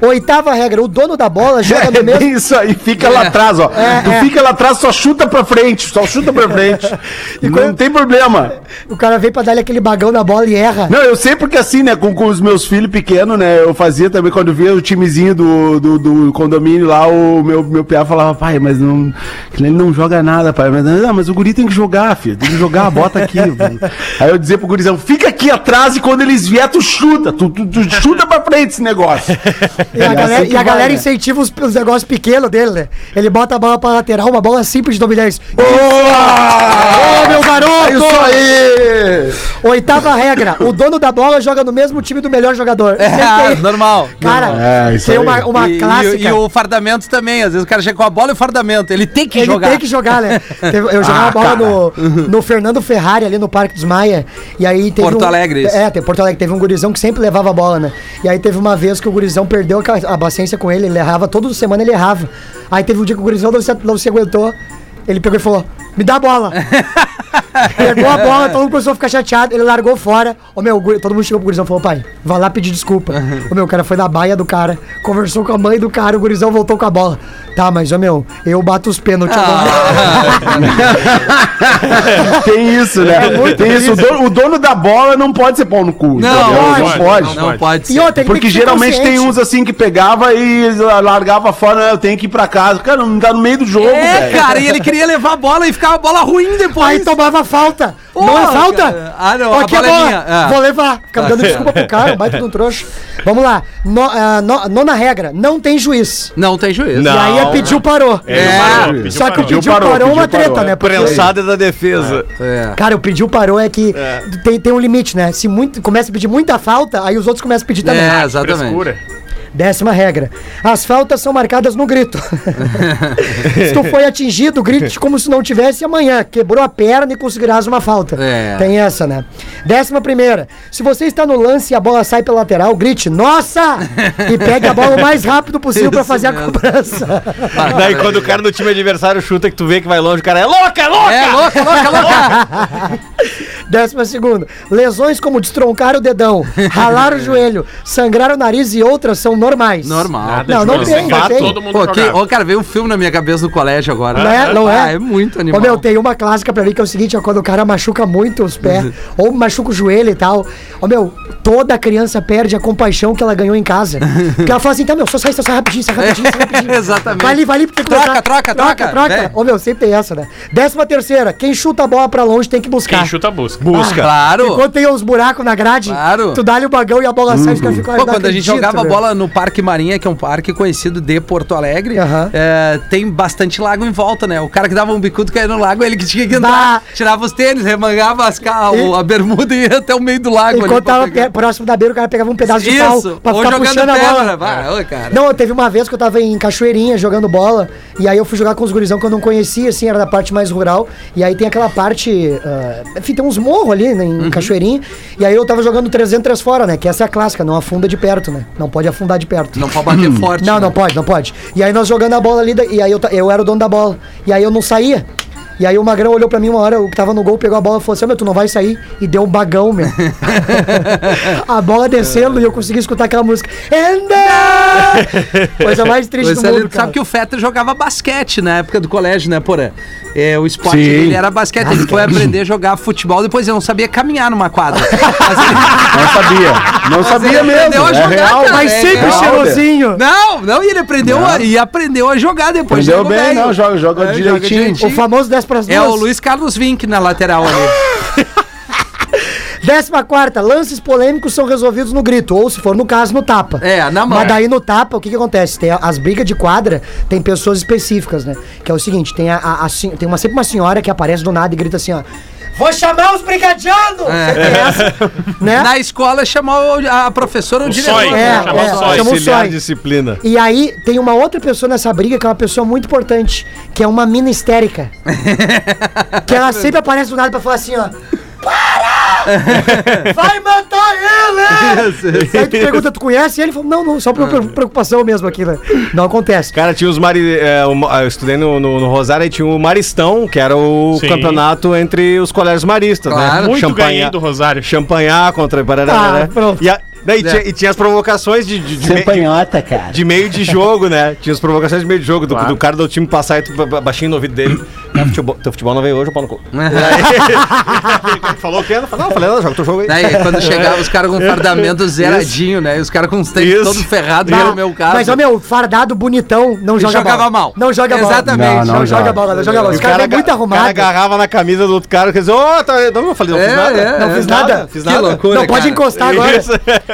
Oitava regra, o dono da bola joga no É mesmo... bem isso aí, fica lá atrás, ó. É, tu é. fica lá atrás, só chuta pra frente, só chuta pra frente. E não tem problema. O cara vem pra dar aquele bagão na bola e erra. Não, eu sei porque assim, né, com, com os meus filhos pequenos, né, eu fazia também, quando via o timezinho do, do, do condomínio lá, o meu, meu piá falava, pai, mas não, ele não joga nada, pai, mas, não, mas o guri tem que jogar, filho, tem que jogar, bota aqui. Aí eu dizia pro gurizão, fica aqui atrás e quando eles vier, tu chuta, tu, tu, tu chuta pra frente esse negócio. E a É galera, assim e a vai, galera né? incentiva os, os negócios pequenos dele, né? Ele bota a bola pra lateral, uma bola simples de dominar isso. Ô, meu garoto! É isso aí! Oitava regra: o dono da bola joga no mesmo time do melhor jogador. É, tem- normal. Cara, É, isso tem aí. uma, uma e, clássica. E, e o fardamento também. Às vezes o cara chega com a bola e o fardamento. Ele tem que Ele jogar. tem que jogar, né? Eu jogava Ah, bola no, no Fernando Ferrari, ali no Parque dos Maia. E aí teve. Porto um, Alegre, isso. É, tem Porto Alegre. Teve um gurizão que sempre levava a bola, né? E aí teve uma vez que o gurizão perdeu a, a paciência com ele. Ele errava, toda semana ele errava. Aí teve um dia que o gurizão não se, não se aguentou. Ele pegou e falou: Me dá a bola. Pegou a bola, todo mundo começou a ficar chateado, ele largou fora. Ô meu, todo mundo chegou pro gurizão e falou, pai, vai lá pedir desculpa. Ô meu, o cara foi na baia do cara, conversou com a mãe do cara, o gurizão voltou com a bola. Tá, mas ô meu, eu bato os pênaltis agora. Tem isso, né? Tem isso. O dono, o dono da bola não pode ser pau no cu. Não, pode, não pode. Não pode ser. E outra, Porque geralmente tem uns assim que pegava e largava fora, eu tenho que ir pra casa. Cara, não tá no meio do jogo, É, velho. cara, e ele queria levar a bola e ficava a bola ruim depois. Aí tomava falta. não é falta? cara. Ah, não, a Aqui é bola é bola. minha. Ah. Vou levar. Fica me dando desculpa pro cara, baita de um trouxa. Vamos lá. No, ah, no- nona regra, não tem juiz. Não tem juízo. E aí é pediu, parou. É, parou, pediu, Só que o pediu, Pediu, parou, parou, é uma pediu, treta, parou. né? Porque- Prensada da defesa. É. Cara, o pediu parou é que tem, tem um limite, né? Se muito, começa a pedir muita falta, aí os outros começam a pedir também. É, exatamente. Frescura. Décima regra. As faltas são marcadas no grito. se tu foi atingido, grite como se não tivesse amanhã. Quebrou a perna e conseguirás uma falta. É. Tem essa, né? Décima primeira. Se você está no lance e a bola sai pela lateral, grite, nossa! E pegue a bola o mais rápido possível pra Isso fazer a mesmo. cobrança. Daí quando o cara do time adversário chuta que tu vê que vai longe, o cara é louca, é louca! É, louca, louca, louca. Décima segunda. Lesões como destroncar o dedão, ralar o joelho, sangrar o nariz e outras são normais. Normal. Nada Não, não tem, não tem. Todo mundo Pô, que, cara, veio um filme na minha cabeça do colégio agora. Não é? Não é? Ah, é muito animal. Ô, meu, tem uma clássica pra mim que é o seguinte, ó, quando o cara machuca muito os pés, Uhum. ou machuca o joelho e tal, ó, meu, toda criança perde a compaixão que ela ganhou em casa. Porque ela fala assim, tá, meu, só sai, só sai rapidinho, sai rapidinho, sai rapidinho. Exatamente. Vai ali, vai ali, porque Troca, troca, troca, troca. velho. Ô, meu, sempre tem essa, né? Décima terceira, quem chuta a bola pra longe tem que buscar. Quem chuta, busca. Busca. Claro. Enquanto tem uns buracos na grade, Claro. tu dá-lhe o bagão e a bola sai, os caras ficam Pô, "Ah, quando a gente jogava meu." bola no Parque Marinha, que é um parque conhecido de Porto Alegre, Aham. é, tem bastante lago em volta, né? O cara que dava um bicudo caía no lago, ele que tinha que entrar, Bah. tirava os tênis, remangava as ca... o- a bermuda e ia até o meio do lago. Enquanto tava pegar. pe- próximo da beira, o cara pegava um pedaço de Isso, pau pra ou ficar puxando a pedra. bola. Vai, ô, cara. Não, teve uma vez que eu tava em Cachoeirinha jogando bola, e aí eu fui jogar com os gurizão que eu não conhecia, assim, era da parte mais rural, e aí tem aquela parte, ah, enfim, tem uns morros ali né, Uhum. em Cachoeirinha, e aí eu tava jogando 300 fora, né, que essa é a clássica, não afunda de perto, né, não pode afundar de perto. Não pode bater forte. Não, né? não pode, não pode. E aí nós jogando a bola ali, e aí eu, eu era o dono da bola. E aí eu não saía. E aí o Magrão olhou pra mim uma hora, o que tava no gol, pegou a bola e falou assim, "Ô, meu, tu não vai sair. E deu um bagão, meu. a bola descendo e eu consegui escutar aquela música. Enda! Coisa mais triste Pois do ali, mundo, tu sabe que o Fetter jogava basquete na época do colégio, né, Porã? É, o esporte Sim. dele era basquete. Ele foi aprender a jogar futebol, depois ele não sabia caminhar numa quadra. Ele, Não sabia. Não mas sabia ele mesmo. aprendeu a É jogar, real. cara. Mas É sempre real. cheirosinho. Não, não, e ele aprendeu a, e aprendeu a jogar depois. Aprendeu bem, velho. não, joga- joga direitinho. O famoso 10 duas. É o Luiz Carlos Vink na lateral ali. Décima quarta, lances polêmicos são resolvidos no grito, ou se for no caso, no tapa. É, na mão. Mas daí no tapa, o que que acontece? Tem as brigas de quadra, tem pessoas específicas, né? Que é o seguinte, tem, a, a- a tem uma, sempre uma senhora que aparece do nada e grita assim, ó. Vou chamar os brigadianos! É. Né? Na escola chamou a professora ou o diretor. sói. É, Chamar é, o sói. chama o Auxiliar sói. disciplina. E aí tem uma outra pessoa nessa briga que é uma pessoa muito importante, que é uma mina histérica. que ela sempre aparece do nada pra falar assim, ó. Para! Vai matar ele! aí tu pergunta, tu conhece ele? Ele falou, não, não, só por por preocupação mesmo aqui, né? Não acontece. Cara, tinha os mari... é, eu estudei no, no, no Rosário e tinha o Maristão, que era o Sim. campeonato entre os colégios maristas, Claro. né? Muito ganhei do Rosário. Champanhar contra Ah, né? pronto. E, a- daí tinha, e tinha as provocações de, de, de, me- Campanhota, cara. de meio de jogo, né? Tinha as provocações de meio de jogo, do, do cara do time passar e tu ba- ba- baixinho no ouvido dele. Ah, futebol, teu futebol não veio hoje, eu pau no cu. Falou o quê? Não, não falei nada, joga teu jogo aí. Daí, quando chegava os caras com fardamento zeradinho, né? E os caras com os tênis todo ferrado, Bah, no meu caso. Mas, ó, meu, fardado, bonitão, não joga jogava bola. mal. Não joga bola. Exatamente. Não, Não, não não joga joga. bola, não joga bola. Os caras vêm muito o cara arrumados. agarrava na camisa do outro cara e dizia, ô, tá, não, eu falei, não É, fiz nada. é, Não é. fiz nada. nada, fiz Que nada. loucura, Não, pode cara. encostar agora.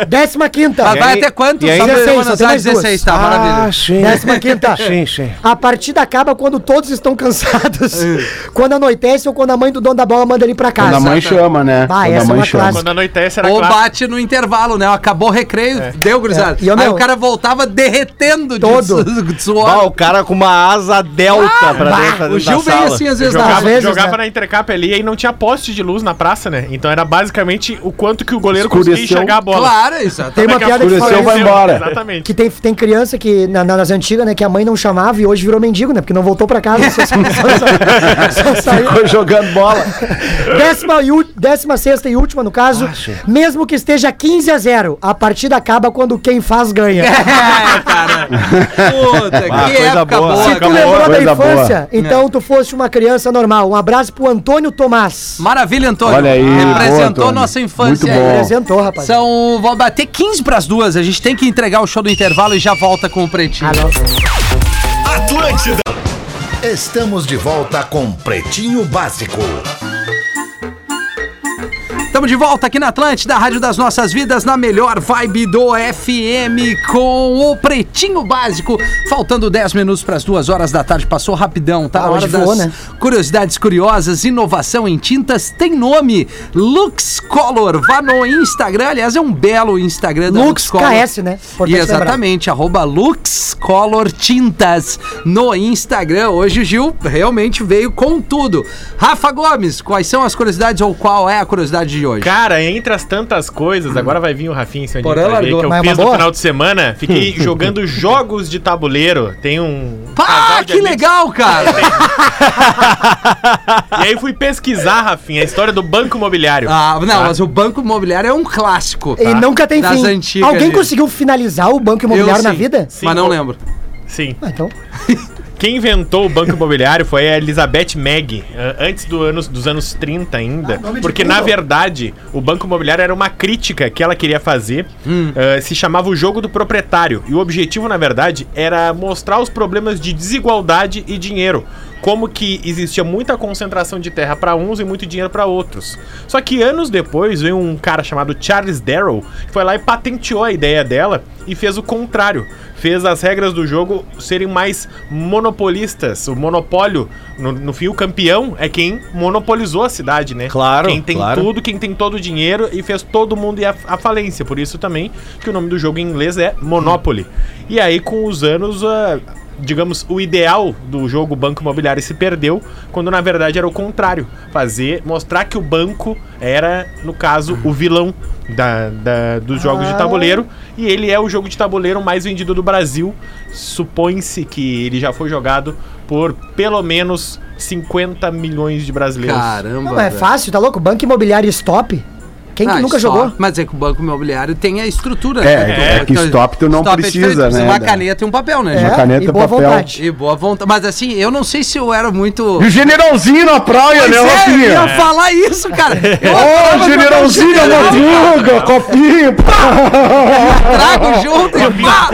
Décima quinta. Mas vai até quanto? e aí- Só pra 16, ter uma só tem mais noção, duas. 16, tá, maravilha. sim. Décima quinta. Sim, sim. A partida acaba quando todos estão cansados. quando anoitece ou quando a mãe do dono da bola manda ele pra casa. Quando a mãe chama, né? Ah, Quando essa a é mãe uma chama. clássica. Quando anoitece era Ou clássico. bate no intervalo, né? Acabou o recreio, deu, gurizada. É. E, ô, Aí meu, o cara voltava derretendo Todo. de, su- de suor. Bah, o cara com uma asa delta pra bah, dentro, pra o dentro Gil veio assim às vezes Jogava, na Às vezes, jogava né? na intercap ali e não tinha poste de luz na praça, né? Então era basicamente o quanto que o goleiro Escureceu. conseguia enxergar a bola. Claro, exato. Tem uma Daqui a piada que fala vai embora. Exatamente. Que tem, tem criança que, na- na- nas antigas, né, que a mãe não chamava e hoje virou mendigo, né? Porque não voltou pra casa. Só, só, só- só saiu. Ficou jogando bola. Décima, e décima sexta e última, no caso. mesmo que esteja 15 a 0, a partida acaba quando quem faz ganha. É, cara. Puta, Ah, que coisa época boa. boa. Se tu lembrou da infância, então tu fosse uma criança normal. Um abraço pro Antônio Tomás. Maravilha, Antônio. Olha aí, boa, Representou Antônio. nossa infância Muito aí. bom. Apresentou, rapaz. São. Vou bater 15 pras duas. A gente tem que entregar o show do intervalo e já volta com o pretinho. Atlântida. Estamos de volta com Pretinho Básico. Estamos de volta aqui na Atlântida, Rádio das Nossas Vidas, na melhor vibe do FM, com o Pretinho Básico. Faltando 10 minutos para as duas horas da tarde, passou rapidão, tá? Na hora hoje voou, das né? curiosidades curiosas, inovação em tintas, tem nome, Lux Color. Vá no Instagram, aliás, é um belo Instagram da Lux KS, né? E lembrar. exatamente, arroba Lux Color Tintas no Instagram. Hoje o Gil realmente veio com tudo. Rafa Gomes, quais são as curiosidades ou qual é a curiosidade de hoje? Cara, entre as tantas coisas, agora vai vir o Rafinha em cima de mim largou. que eu Mas é fiz no boa? final de semana. Fiquei jogando jogos de tabuleiro. Tem um. Pá, de que amigos- legal, cara! E aí fui pesquisar, Rafinha, a história do Banco Imobiliário. Ah, não, Tá? mas o Banco Imobiliário é um clássico. E tá? nunca tem Das fim. antigas Alguém conseguiu finalizar o banco imobiliário Eu na vida? Sim, mas não o- lembro. Sim. Ah, então. Quem inventou o Banco Imobiliário foi a Elizabeth Mag, eh, antes do anos, dos anos 30 ainda. de porque, na verdade, o Banco Imobiliário era uma crítica que ela queria fazer. eh, se chamava o jogo do proprietário. E o objetivo, na verdade, era mostrar os problemas de desigualdade e dinheiro. Como que existia muita concentração de terra para uns e muito dinheiro para outros. Só que anos depois veio um cara chamado Charles Darrow, que foi lá e patenteou a ideia dela e fez o contrário. Fez as regras do jogo serem mais monopolistas. O monopólio, no, no fim, o campeão é quem monopolizou a cidade, né? Claro, Quem tem claro. tudo, quem tem todo o dinheiro e fez todo mundo ir à, à falência. Por isso também que o nome do jogo em inglês é Monopoly. E aí, com os anos, ah, digamos, o ideal do jogo Banco Imobiliário se perdeu, quando na verdade era o contrário. Fazer, mostrar que o banco era, no caso, o vilão da, da- dos jogos de tabuleiro. E ele é o jogo de tabuleiro mais vendido do Brasil. Supõe-se que ele já foi jogado por pelo menos 50 milhões de brasileiros. Caramba. Não, é velho. fácil, tá louco? Banco imobiliário stop? Quem que Ah, nunca stop, jogou? Mas é que o banco imobiliário tem a estrutura. É, né? é que stop tu não Stop é precisa, diferente, né, Uma caneta e um papel, né? É, gente? caneta e boa papel. vontade. E boa vontade. Mas assim, eu não sei se eu era muito. E o generalzinho na praia, né, Pois é, eu ia Rafinha? falar isso, cara. Eu Ô, adorava generalzinho na madruga, copinho, Trago junto e pá,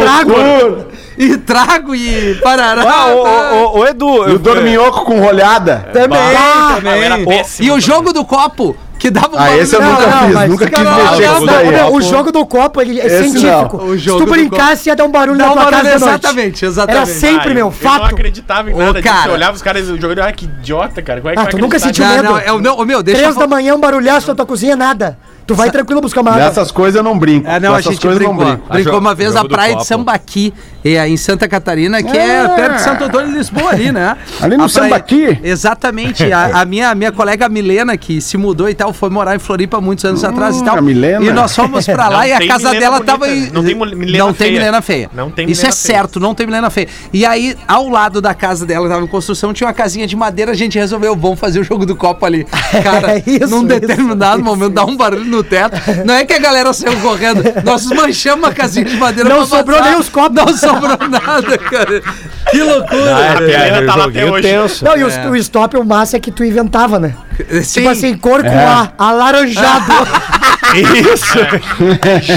trago. e trago e parará. Ah, ô, ô, ô, ô, Edu, E o dorminhoco com rolhada. Também, Ah, também. era péssimo e o também. jogo do copo, que dava um Ah, esse eu Não, nunca não, fiz, mas nunca quis mexer não, com isso Não, daí. não, o jogo do copo ele é Esse científico. não. O Se jogo tu do brincasse, ia dar um barulho Dá na uma tua casa exatamente, exatamente. Era sempre, Ah, eu- meu, Eu não fato. acreditava em Ô, nada. cara. Você olhava os caras jogando, ah, que idiota, cara. Como é que Ah, tu nunca sentiu? Não, medo? não, é, não, ô, meu, deixa Três eu da manhã, um barulhaço na tua cozinha, nada. Tu vai tranquilo buscar uma água. Nessas coisas eu não brinco. É, não, a gente coisas eu brincou. não brinco. Brincou uma vez a praia de copo. Sambaqui, é, em Santa Catarina, que é, É. perto de Santo Antônio de Lisboa ali, né? Ali no A praia- Sambaqui? Exatamente. A, a minha, minha colega Milena, que se mudou e tal, foi morar em Floripa muitos anos atrás e tal. Hum, a Milena. E nós fomos pra lá Não e a tem casa Milena dela bonita, tava em... né? Não tem Milena Não tem feia. Milena feia. Não tem Isso Milena é feia. certo, não tem Milena feia. E aí, ao lado da casa dela, que tava em construção, tinha uma casinha de madeira, a gente resolveu, vamos fazer o jogo do copo ali. Cara, É isso, num isso, determinado isso, momento, dá um barulho no teto. Não é que a galera saiu correndo, nós manchamos a casinha de madeira Não sobrou passar. nem os copos. Não sobrou nada, cara. Que loucura. Ah, A Milena tá lá até hoje. tenso. Não, e o, o stop, o massa é que tu inventava, né? Sim. Tipo assim, cor com A, alaranjado, Isso!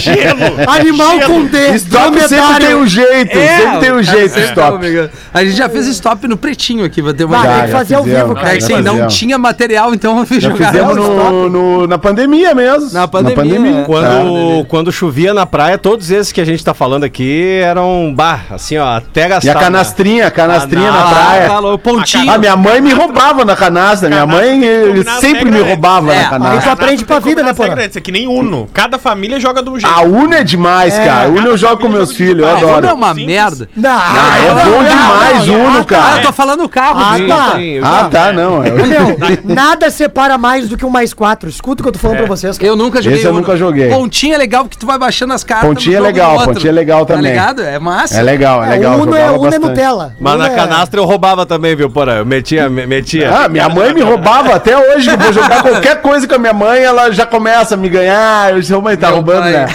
Gelo! animal com D, Stop sempre tem um jeito, É, sempre tem um cara, jeito, sempre stop. tá, amigo. A gente já fez stop no pretinho aqui, vai ter uma ideia. tem que fazer ao vivo, É cara. que já sim, não tinha material, então eu fiz Já jogar fizemos no no, no- na pandemia mesmo. Na pandemia, é. Quando, quando chovia na praia, todos esses que a gente tá falando aqui eram, bah, assim, ó, até E gastar. a canastrinha, a canastrinha Ah, na não, praia. tá louco, pontinho. Ah, minha mãe me roubava na canastra. Minha mãe as sempre me né? roubava É, na canastra. aprende pra vida, né, porra? Isso é que nem Uno. Cada família joga de um jeito. A Uno é demais, cara. Uno eu jogo com meus filhos, eu Ah, Uno adoro. é uma Simples. merda. Não, Ah, é bom não, demais não, Uno, ah, Ah, cara. eu tô falando o carro. Ah, tá. Ah, tá, não. Meu, nada separa mais do que um mais quatro. Escuta o que eu tô falando pra vocês. cara. Eu nunca joguei. Esse eu nunca joguei. Pontinha é legal porque tu vai baixando as cartas. Pontinha é legal, pontinha é legal Tá também. ligado? É massa. é legal, é É, legal. Uno é, Uno é. Nutella. Mas na é- canastra eu roubava também, viu, porra? Eu metia, me- metia. Ah, minha mãe me roubava até hoje. Eu vou jogar qualquer coisa com a minha mãe, ela já começa a me ganhar. Eu disse, mãe, tá Meu roubando, pai. né?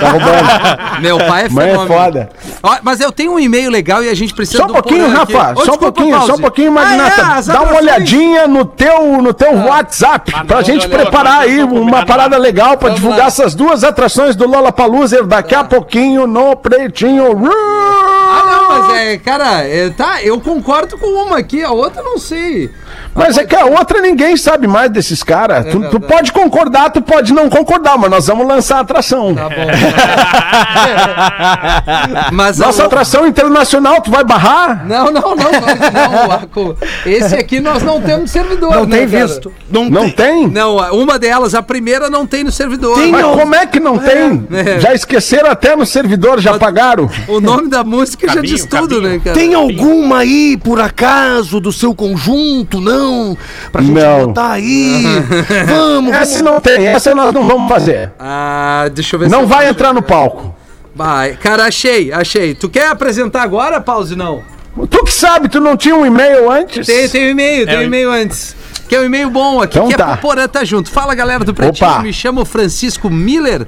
Tá roubando. Meu pai é Mãe é foda. Ó, mas eu tenho um e-mail legal e a gente precisa Só um pouquinho. Rafa. Só um pouquinho, só um pouquinho, Ah, Magnata. é, as Dá uma. Ah. olhadinha no teu, no teu WhatsApp pra gente preparar aí uma parada legal pra divulgar essas duas atrações do Lollapalooza daqui a pouquinho no Pretinho. Ah, não, mas é, cara, é, tá, eu concordo com uma aqui, a outra eu não sei. Mas é que a outra ninguém sabe mais desses caras. tu, tu verdade. pode concordar, tu pode não concordar, mas nós vamos lançar a atração. Tá bom. mas Nossa a- atração internacional, tu vai barrar? Não, não, não, não. Esse aqui nós não temos servidor, Não né, tem cara? visto. Não tem? Não, uma delas, a primeira não tem no servidor. Mas como é que não tem? É. Já esqueceram até no servidor, já pagaram. O nome da música já Cabinho, diz tudo, cabinho. né, cara? Tem alguma aí, por acaso, do seu conjunto, não? Pra gente Não. botar aí. Vamos, Essa vamos. não tem, essa nós não vamos fazer. Ah, deixa eu ver Não eu- vai entrar no palco. Vai. Cara, achei, achei. Tu quer apresentar agora, Pause? Não. Tu que sabe, tu não tinha um e-mail antes? Tem, tem um e-mail, tem um É, e-mail antes. Que é um e-mail bom aqui, Então que é tá. pro Porã tá junto. Fala, galera do Pretinho, Opa. me chamo Francisco Miller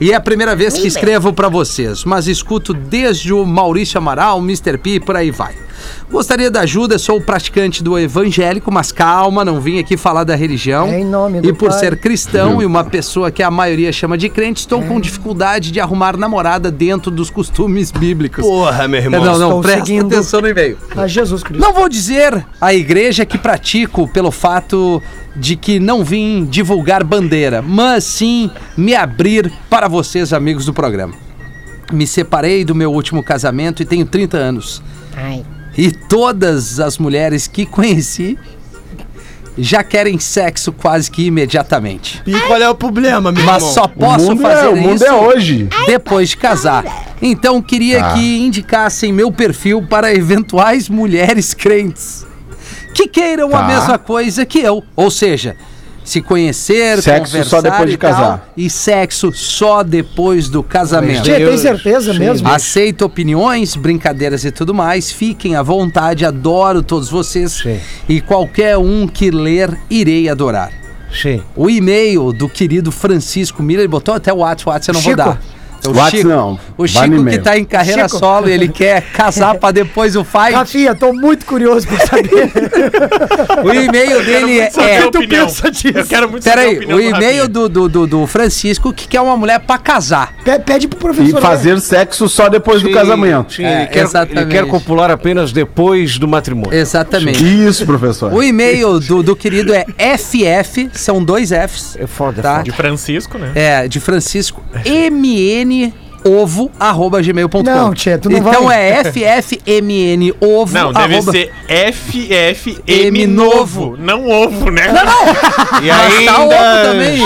e é a primeira vez que escrevo pra vocês, mas escuto desde o Maurício Amaral, Mr. P e por aí vai. Gostaria da ajuda, sou praticante do evangélico, mas calma, não vim aqui falar da religião. Em nome e do por Pai. ser cristão e uma pessoa que a maioria chama de crente, estou com dificuldade de arrumar namorada dentro dos costumes bíblicos. Porra, meu irmão. não, não, presta atenção no e-mail. Ah, Jesus Cristo. Não vou dizer a igreja que pratico pelo fato de que não vim divulgar bandeira, mas sim me abrir para vocês, amigos do programa. Me separei do meu último casamento e tenho 30 anos. E todas as mulheres que conheci já querem sexo quase que imediatamente. E qual é o problema, meu Mas irmão? só O posso mundo, fazer é, o mundo isso é hoje. depois de casar. Então queria Ah. que indicassem meu perfil para eventuais mulheres crentes que queiram a Tá. mesma coisa que eu. Ou seja, se conhecer, Sexo conversar só depois de casar. tal, e sexo só depois do casamento. Tia, tem certeza mesmo? Aceito opiniões, brincadeiras e tudo mais. Fiquem à vontade, adoro todos vocês. Sim. E qualquer um que ler, irei adorar. Sim. O e-mail do querido Francisco Miller, ele botou até o WhatsApp, o WhatsApp eu não Chico. vou dar. É o WhatsApp Chico, não, O Chico que e-mail. tá em carreira Chico. solo e ele quer casar pra depois o fight. Rafinha, tô muito curioso pra saber. O e-mail dele é. É opinião. pensa disso? Eu quero muito Peraí, o e-mail do, do, do, do Francisco que quer uma mulher pra casar. Pe- Pede pro E professor. né? fazer sexo só depois do Sim, casamento. Sim, É, ele, quer, ele quer copular apenas depois do matrimônio. Exatamente. Isso, professor. O e-mail do, do querido é FF, são dois Fs. É foda, é Tá. foda. De Francisco, né? É, de Francisco MN ovo arroba gmail.com. Não, tia, tu não então vai. é FFMN ovo Não, deve arroba... ser FFM novo, não ovo, né? Não, não. E Mas tá ovo também.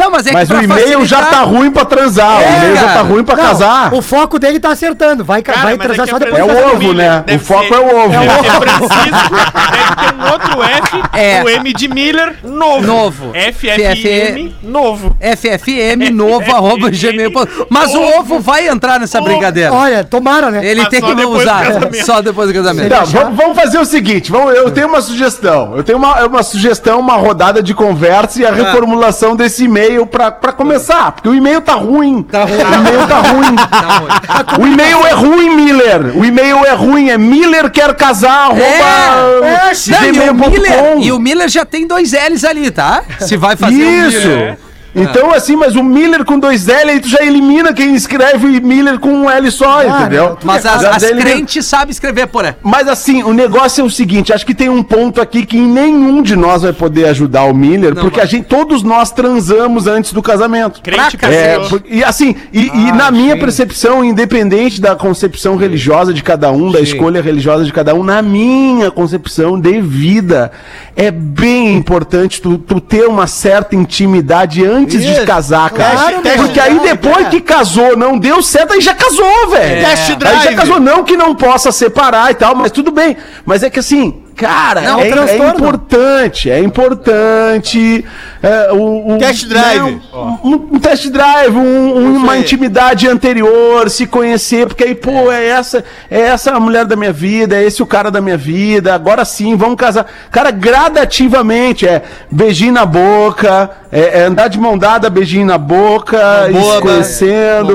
Não, mas é Mas que o e-mail já tá ruim pra transar. o É, e-mail já tá ruim pra Não, casar. O foco dele tá acertando. Vai, ca- Cara, vai mas transar que só a depois É o ovo, né? O foco ser- é o ovo. Francisco, deve ter um outro F, É. o M de Miller, novo. Novo. FFM, novo. FFM novo arroba gmail.com. Mas o ovo vai entrar nessa brincadeira. Olha, tomara, né? Ele tem que não usar. casamento. Só depois do casamento. Vamos, fazer o seguinte, vamos, eu tenho uma sugestão. Eu tenho uma, uma sugestão, uma rodada de conversa e a reformulação desse e-mail pra, pra começar. Porque o e-mail tá ruim. Tá ruim. O e-mail tá ruim. O e-mail é ruim, Miller. O e-mail é ruim. É Miller quer casar, É, Não, e, o. Miller, e o Miller já tem dois L's ali, tá? Se vai fazer o Isso. Miller. Então, assim, mas o Miller com dois L, aí tu já elimina quem escreve Miller com um L só, entendeu? Mas as, as crentes sabem escrever, porém. Mas assim, o negócio é o seguinte, acho que tem um ponto aqui que nenhum de nós vai poder ajudar o Miller, Não porque vai. a gente, todos nós transamos antes do casamento. Crente Pra É, casou. por- e assim, e, e na minha percepção, independente da concepção religiosa de cada um, da escolha religiosa de cada um, na minha concepção de vida, é bem importante tu, tu ter uma certa intimidade antes de casar, cara. Claro, meu. Porque aí depois que casou, não deu certo, aí já casou, velho. Test Aí já drive. casou, não que não possa separar e tal, mas tudo bem. Mas é que assim, cara, Não, é, é importante, é importante. É, o, o- Test drive. não, um, um test drive, um- um- uma intimidade anterior, se conhecer, porque aí, pô, é essa, é essa a mulher da minha vida, é esse o cara da minha vida, agora sim, vamos casar. Cara, gradativamente, é beijinho na boca, é, é andar de mão dada, beijinho na boca, e se conhecendo,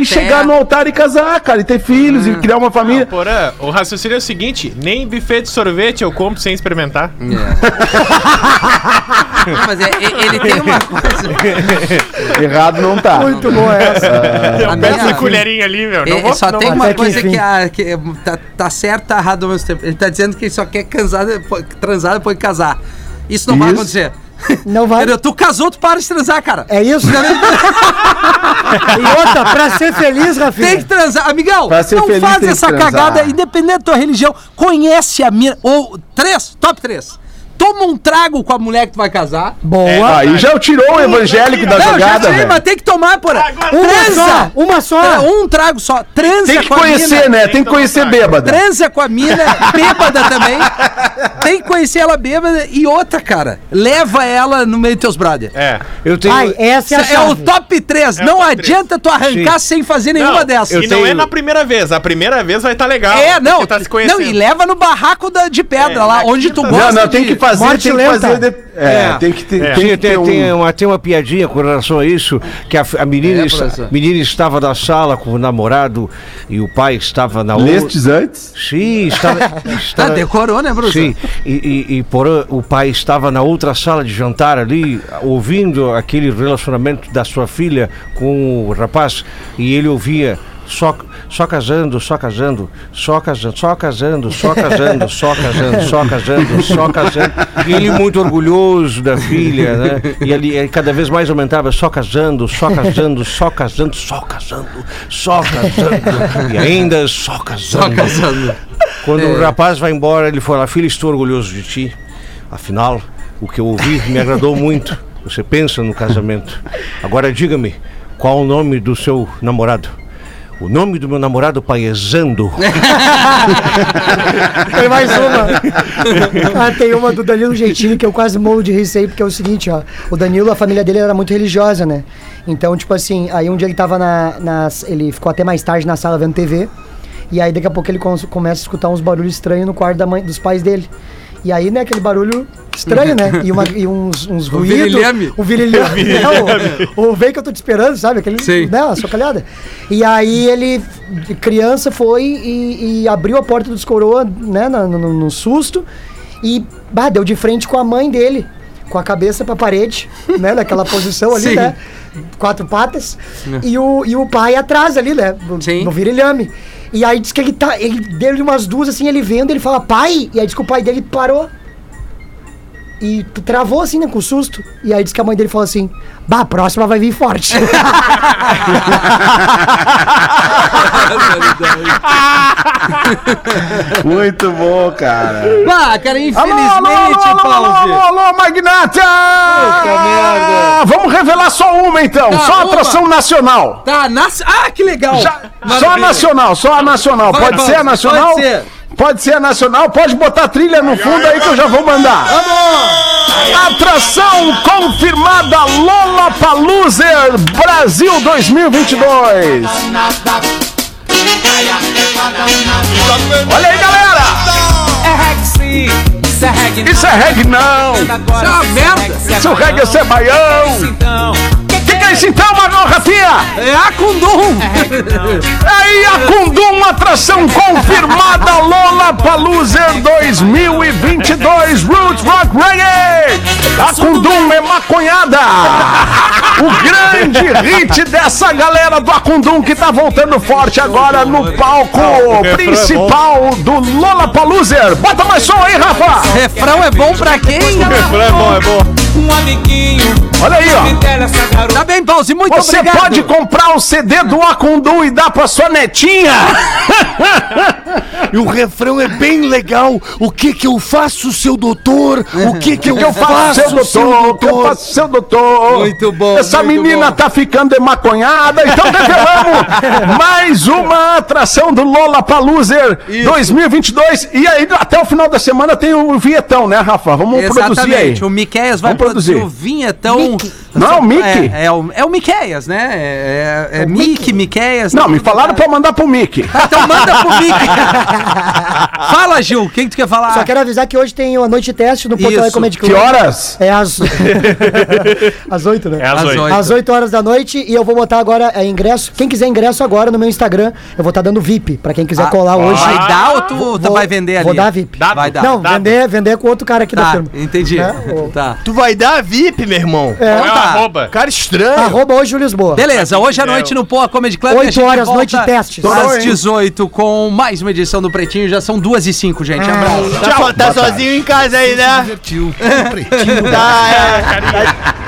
e chegar no altar e casar, cara, e ter filhos, e criar uma família. Porã, o raciocínio é o seguinte: nem buffet de sorvete eu compro sem experimentar. Não, mas é- ele tem uma coisa. Errado não tá. Muito boa essa. Eu a peço minha- essa colherinha ali, meu. Não É, vou, só não tem uma Até que coisa que, a, que é- tá, tá certo e tá errado ao mesmo tempo. Ele tá dizendo que ele só quer transar depois de casar. Isso não vai Isso. acontecer. Não vai. Entendeu? Tu casou, tu para de transar, cara. É isso? e outra, pra ser feliz, Rafinha. Tem que transar. Amigão, não feliz faz que essa transar. cagada, independente da tua religião. Conhece a mina. Ou três, top três. Toma um trago com a mulher que tu vai casar. Boa. Aí já tirou o evangélico da não, jogada, já tirei, velho. mas tem que tomar, porra. Uma Transa. só, uma só. É, um trago só. Transa Tem que com a conhecer, mina. né? Tem Tem que que conhecer bêbada. Transa com a mina, bêbada também. Tem que conhecer ela bêbada. E outra, cara, leva ela no meio dos teus brother. É. Eu tenho. Ai, essa é a É o top 3. É não top adianta tu arrancar sem fazer nenhuma Não, dessas. E não é na primeira vez. A primeira vez vai estar legal. É, não. Tá se não, e leva no barraco da, de pedra É, lá, onde tu quinta- gosta. Não, não, tem que fazer, Morte tem que lenta. fazer. de- É, É. tem que ter. É. Tem Tem, que ter tem, um... tem uma, tem uma piadinha com relação a isso, que a, a menina, É, está- professor. menina estava na sala com o namorado e o pai estava na outra. Lestes antes? Sim, estava. Ah, estava decorou, né, Bruno? Sim, e, e, e o pai estava na outra sala de jantar ali, ouvindo aquele relacionamento da sua filha com o rapaz, e ele ouvia. Só, só casando, só casando, só casando, só casando, só casando, só casando, só casando, só casando. E ele muito orgulhoso da filha, né? E ele ele cada vez mais aumentava, só casando, só casando, só casando, só casando, só casando. E ainda só casando. Só casando. Quando o rapaz vai embora, ele fala: Filho, estou orgulhoso de ti. Afinal, o que eu ouvi me agradou muito. Você pensa no casamento. Agora diga-me, qual o nome do seu namorado? O nome do meu namorado, pai, é. Tem mais uma. Ah, tem uma do Danilo Gentili que eu quase morro de rir aí, porque é o seguinte, ó. O Danilo, a família dele era muito religiosa, né? Então, tipo assim, aí um dia ele tava na, nas. Ele ficou até mais tarde na sala vendo TV. E aí daqui a pouco ele com- começa a escutar uns barulhos estranhos no quarto da mãe, dos pais dele. E aí, né, aquele barulho estranho, né? E, uma, e uns, uns O ruídos. virilhame. O virilhame. né, o, o vem que eu tô te esperando, sabe? Aquele, Sim. né, a socalhada. E aí ele, criança, foi e, e abriu a porta dos coroa, né, no, no- no susto. E, bah, deu de frente com a mãe dele. Com a cabeça pra parede, né? Naquela posição ali, Sim. né? Quatro patas. E, o, e o pai atrás ali, né? No, Sim. no virilhame. E aí diz que ele tá. Ele deu umas duas assim, ele vendo, ele fala, pai! E aí diz que o pai dele parou. E travou assim, né, com susto. E aí diz que a mãe dele falou assim: Bah, a próxima vai vir forte. Muito bom, cara. Bah, cara, infelizmente, alô, alô, alô, Pause. alô, alô, Magnata! merda. Vamos revelar só uma então, Tá, só uma. atração nacional. Tá, nas... ah, que legal. Já- só a nacional, só a nacional. Vai, pode ser a nacional? pode ser. Pode ser a nacional, pode botar a trilha no fundo aí que eu já vou mandar. Atração confirmada Lola Paluser Brasil 2022. Olha aí, galera! Isso é reggae não! Isso é uma merda. Isso é reggae, isso é baião! É isso então, Marlon Rafinha? É a Kundum. Aí a Kundum, atração confirmada Lola Paluser 2022 Roots Rock Reggae. A Kundum é maconhada. O grande hit dessa galera do Acundum que tá voltando forte agora no palco principal do Lola Paluser. Bota mais som aí, Rafa. Refrão é bom pra quem? É bom, é bom. Um amiguinho, Olha aí, ó. Tá bem, Pause, muito Você obrigado. pode comprar o CD do Acundum e dar pra sua netinha. E o refrão é bem legal. O que que eu faço, seu doutor? O que que eu, que eu faço, seu seu doutor? O que eu faço, seu doutor? Muito bom, Essa muito menina bom. tá ficando emaconhada, então revelamos mais uma atração do Lola Paluser 2022. E aí, até o final da semana tem o Vietão, né, Rafa? Vamos produzir aí. Exatamente, o Miqueias vai Vamos produzir. produzir. o vinhetão. Não é o Mickey? É, é o, é o Miqueias, né? É, é, é Mickey, Miqueias. Não, tá me falaram pra mandar pro Mickey. Então manda pro Mickey. Fala, Gil, quem que tu quer falar? Só quero avisar que hoje tem a noite teste no Porto. Alegre Comedy Club. Que horas? É às. às 8, né? É às oito. oito. Às 8 horas da noite e eu vou botar agora é, ingresso. Quem quiser ingresso agora no meu Instagram, eu vou estar dando VIP pra quem quiser Ah, colar hoje. Vai dar ou tu, Vou- vai vender ali? Vou dar VIP. Dá- Vai dar. Não, dado. vender, vender com outro cara aqui da Tá, firma. entendi. Né? Tá. Tu vai dar VIP, meu irmão? É, é tá. Arroba? Cara estranho. arroba hoje o Lisboa. Beleza, hoje à noite no Poa Comedy Club. Oito a gente horas, volta noite de testes. Às hein? 18 com mais uma edição do Pretinho. Já são duas e cinco, gente. Abraço. Tá, so- tá sozinho em casa aí, né? Divertiu. Pretinho Tá, é.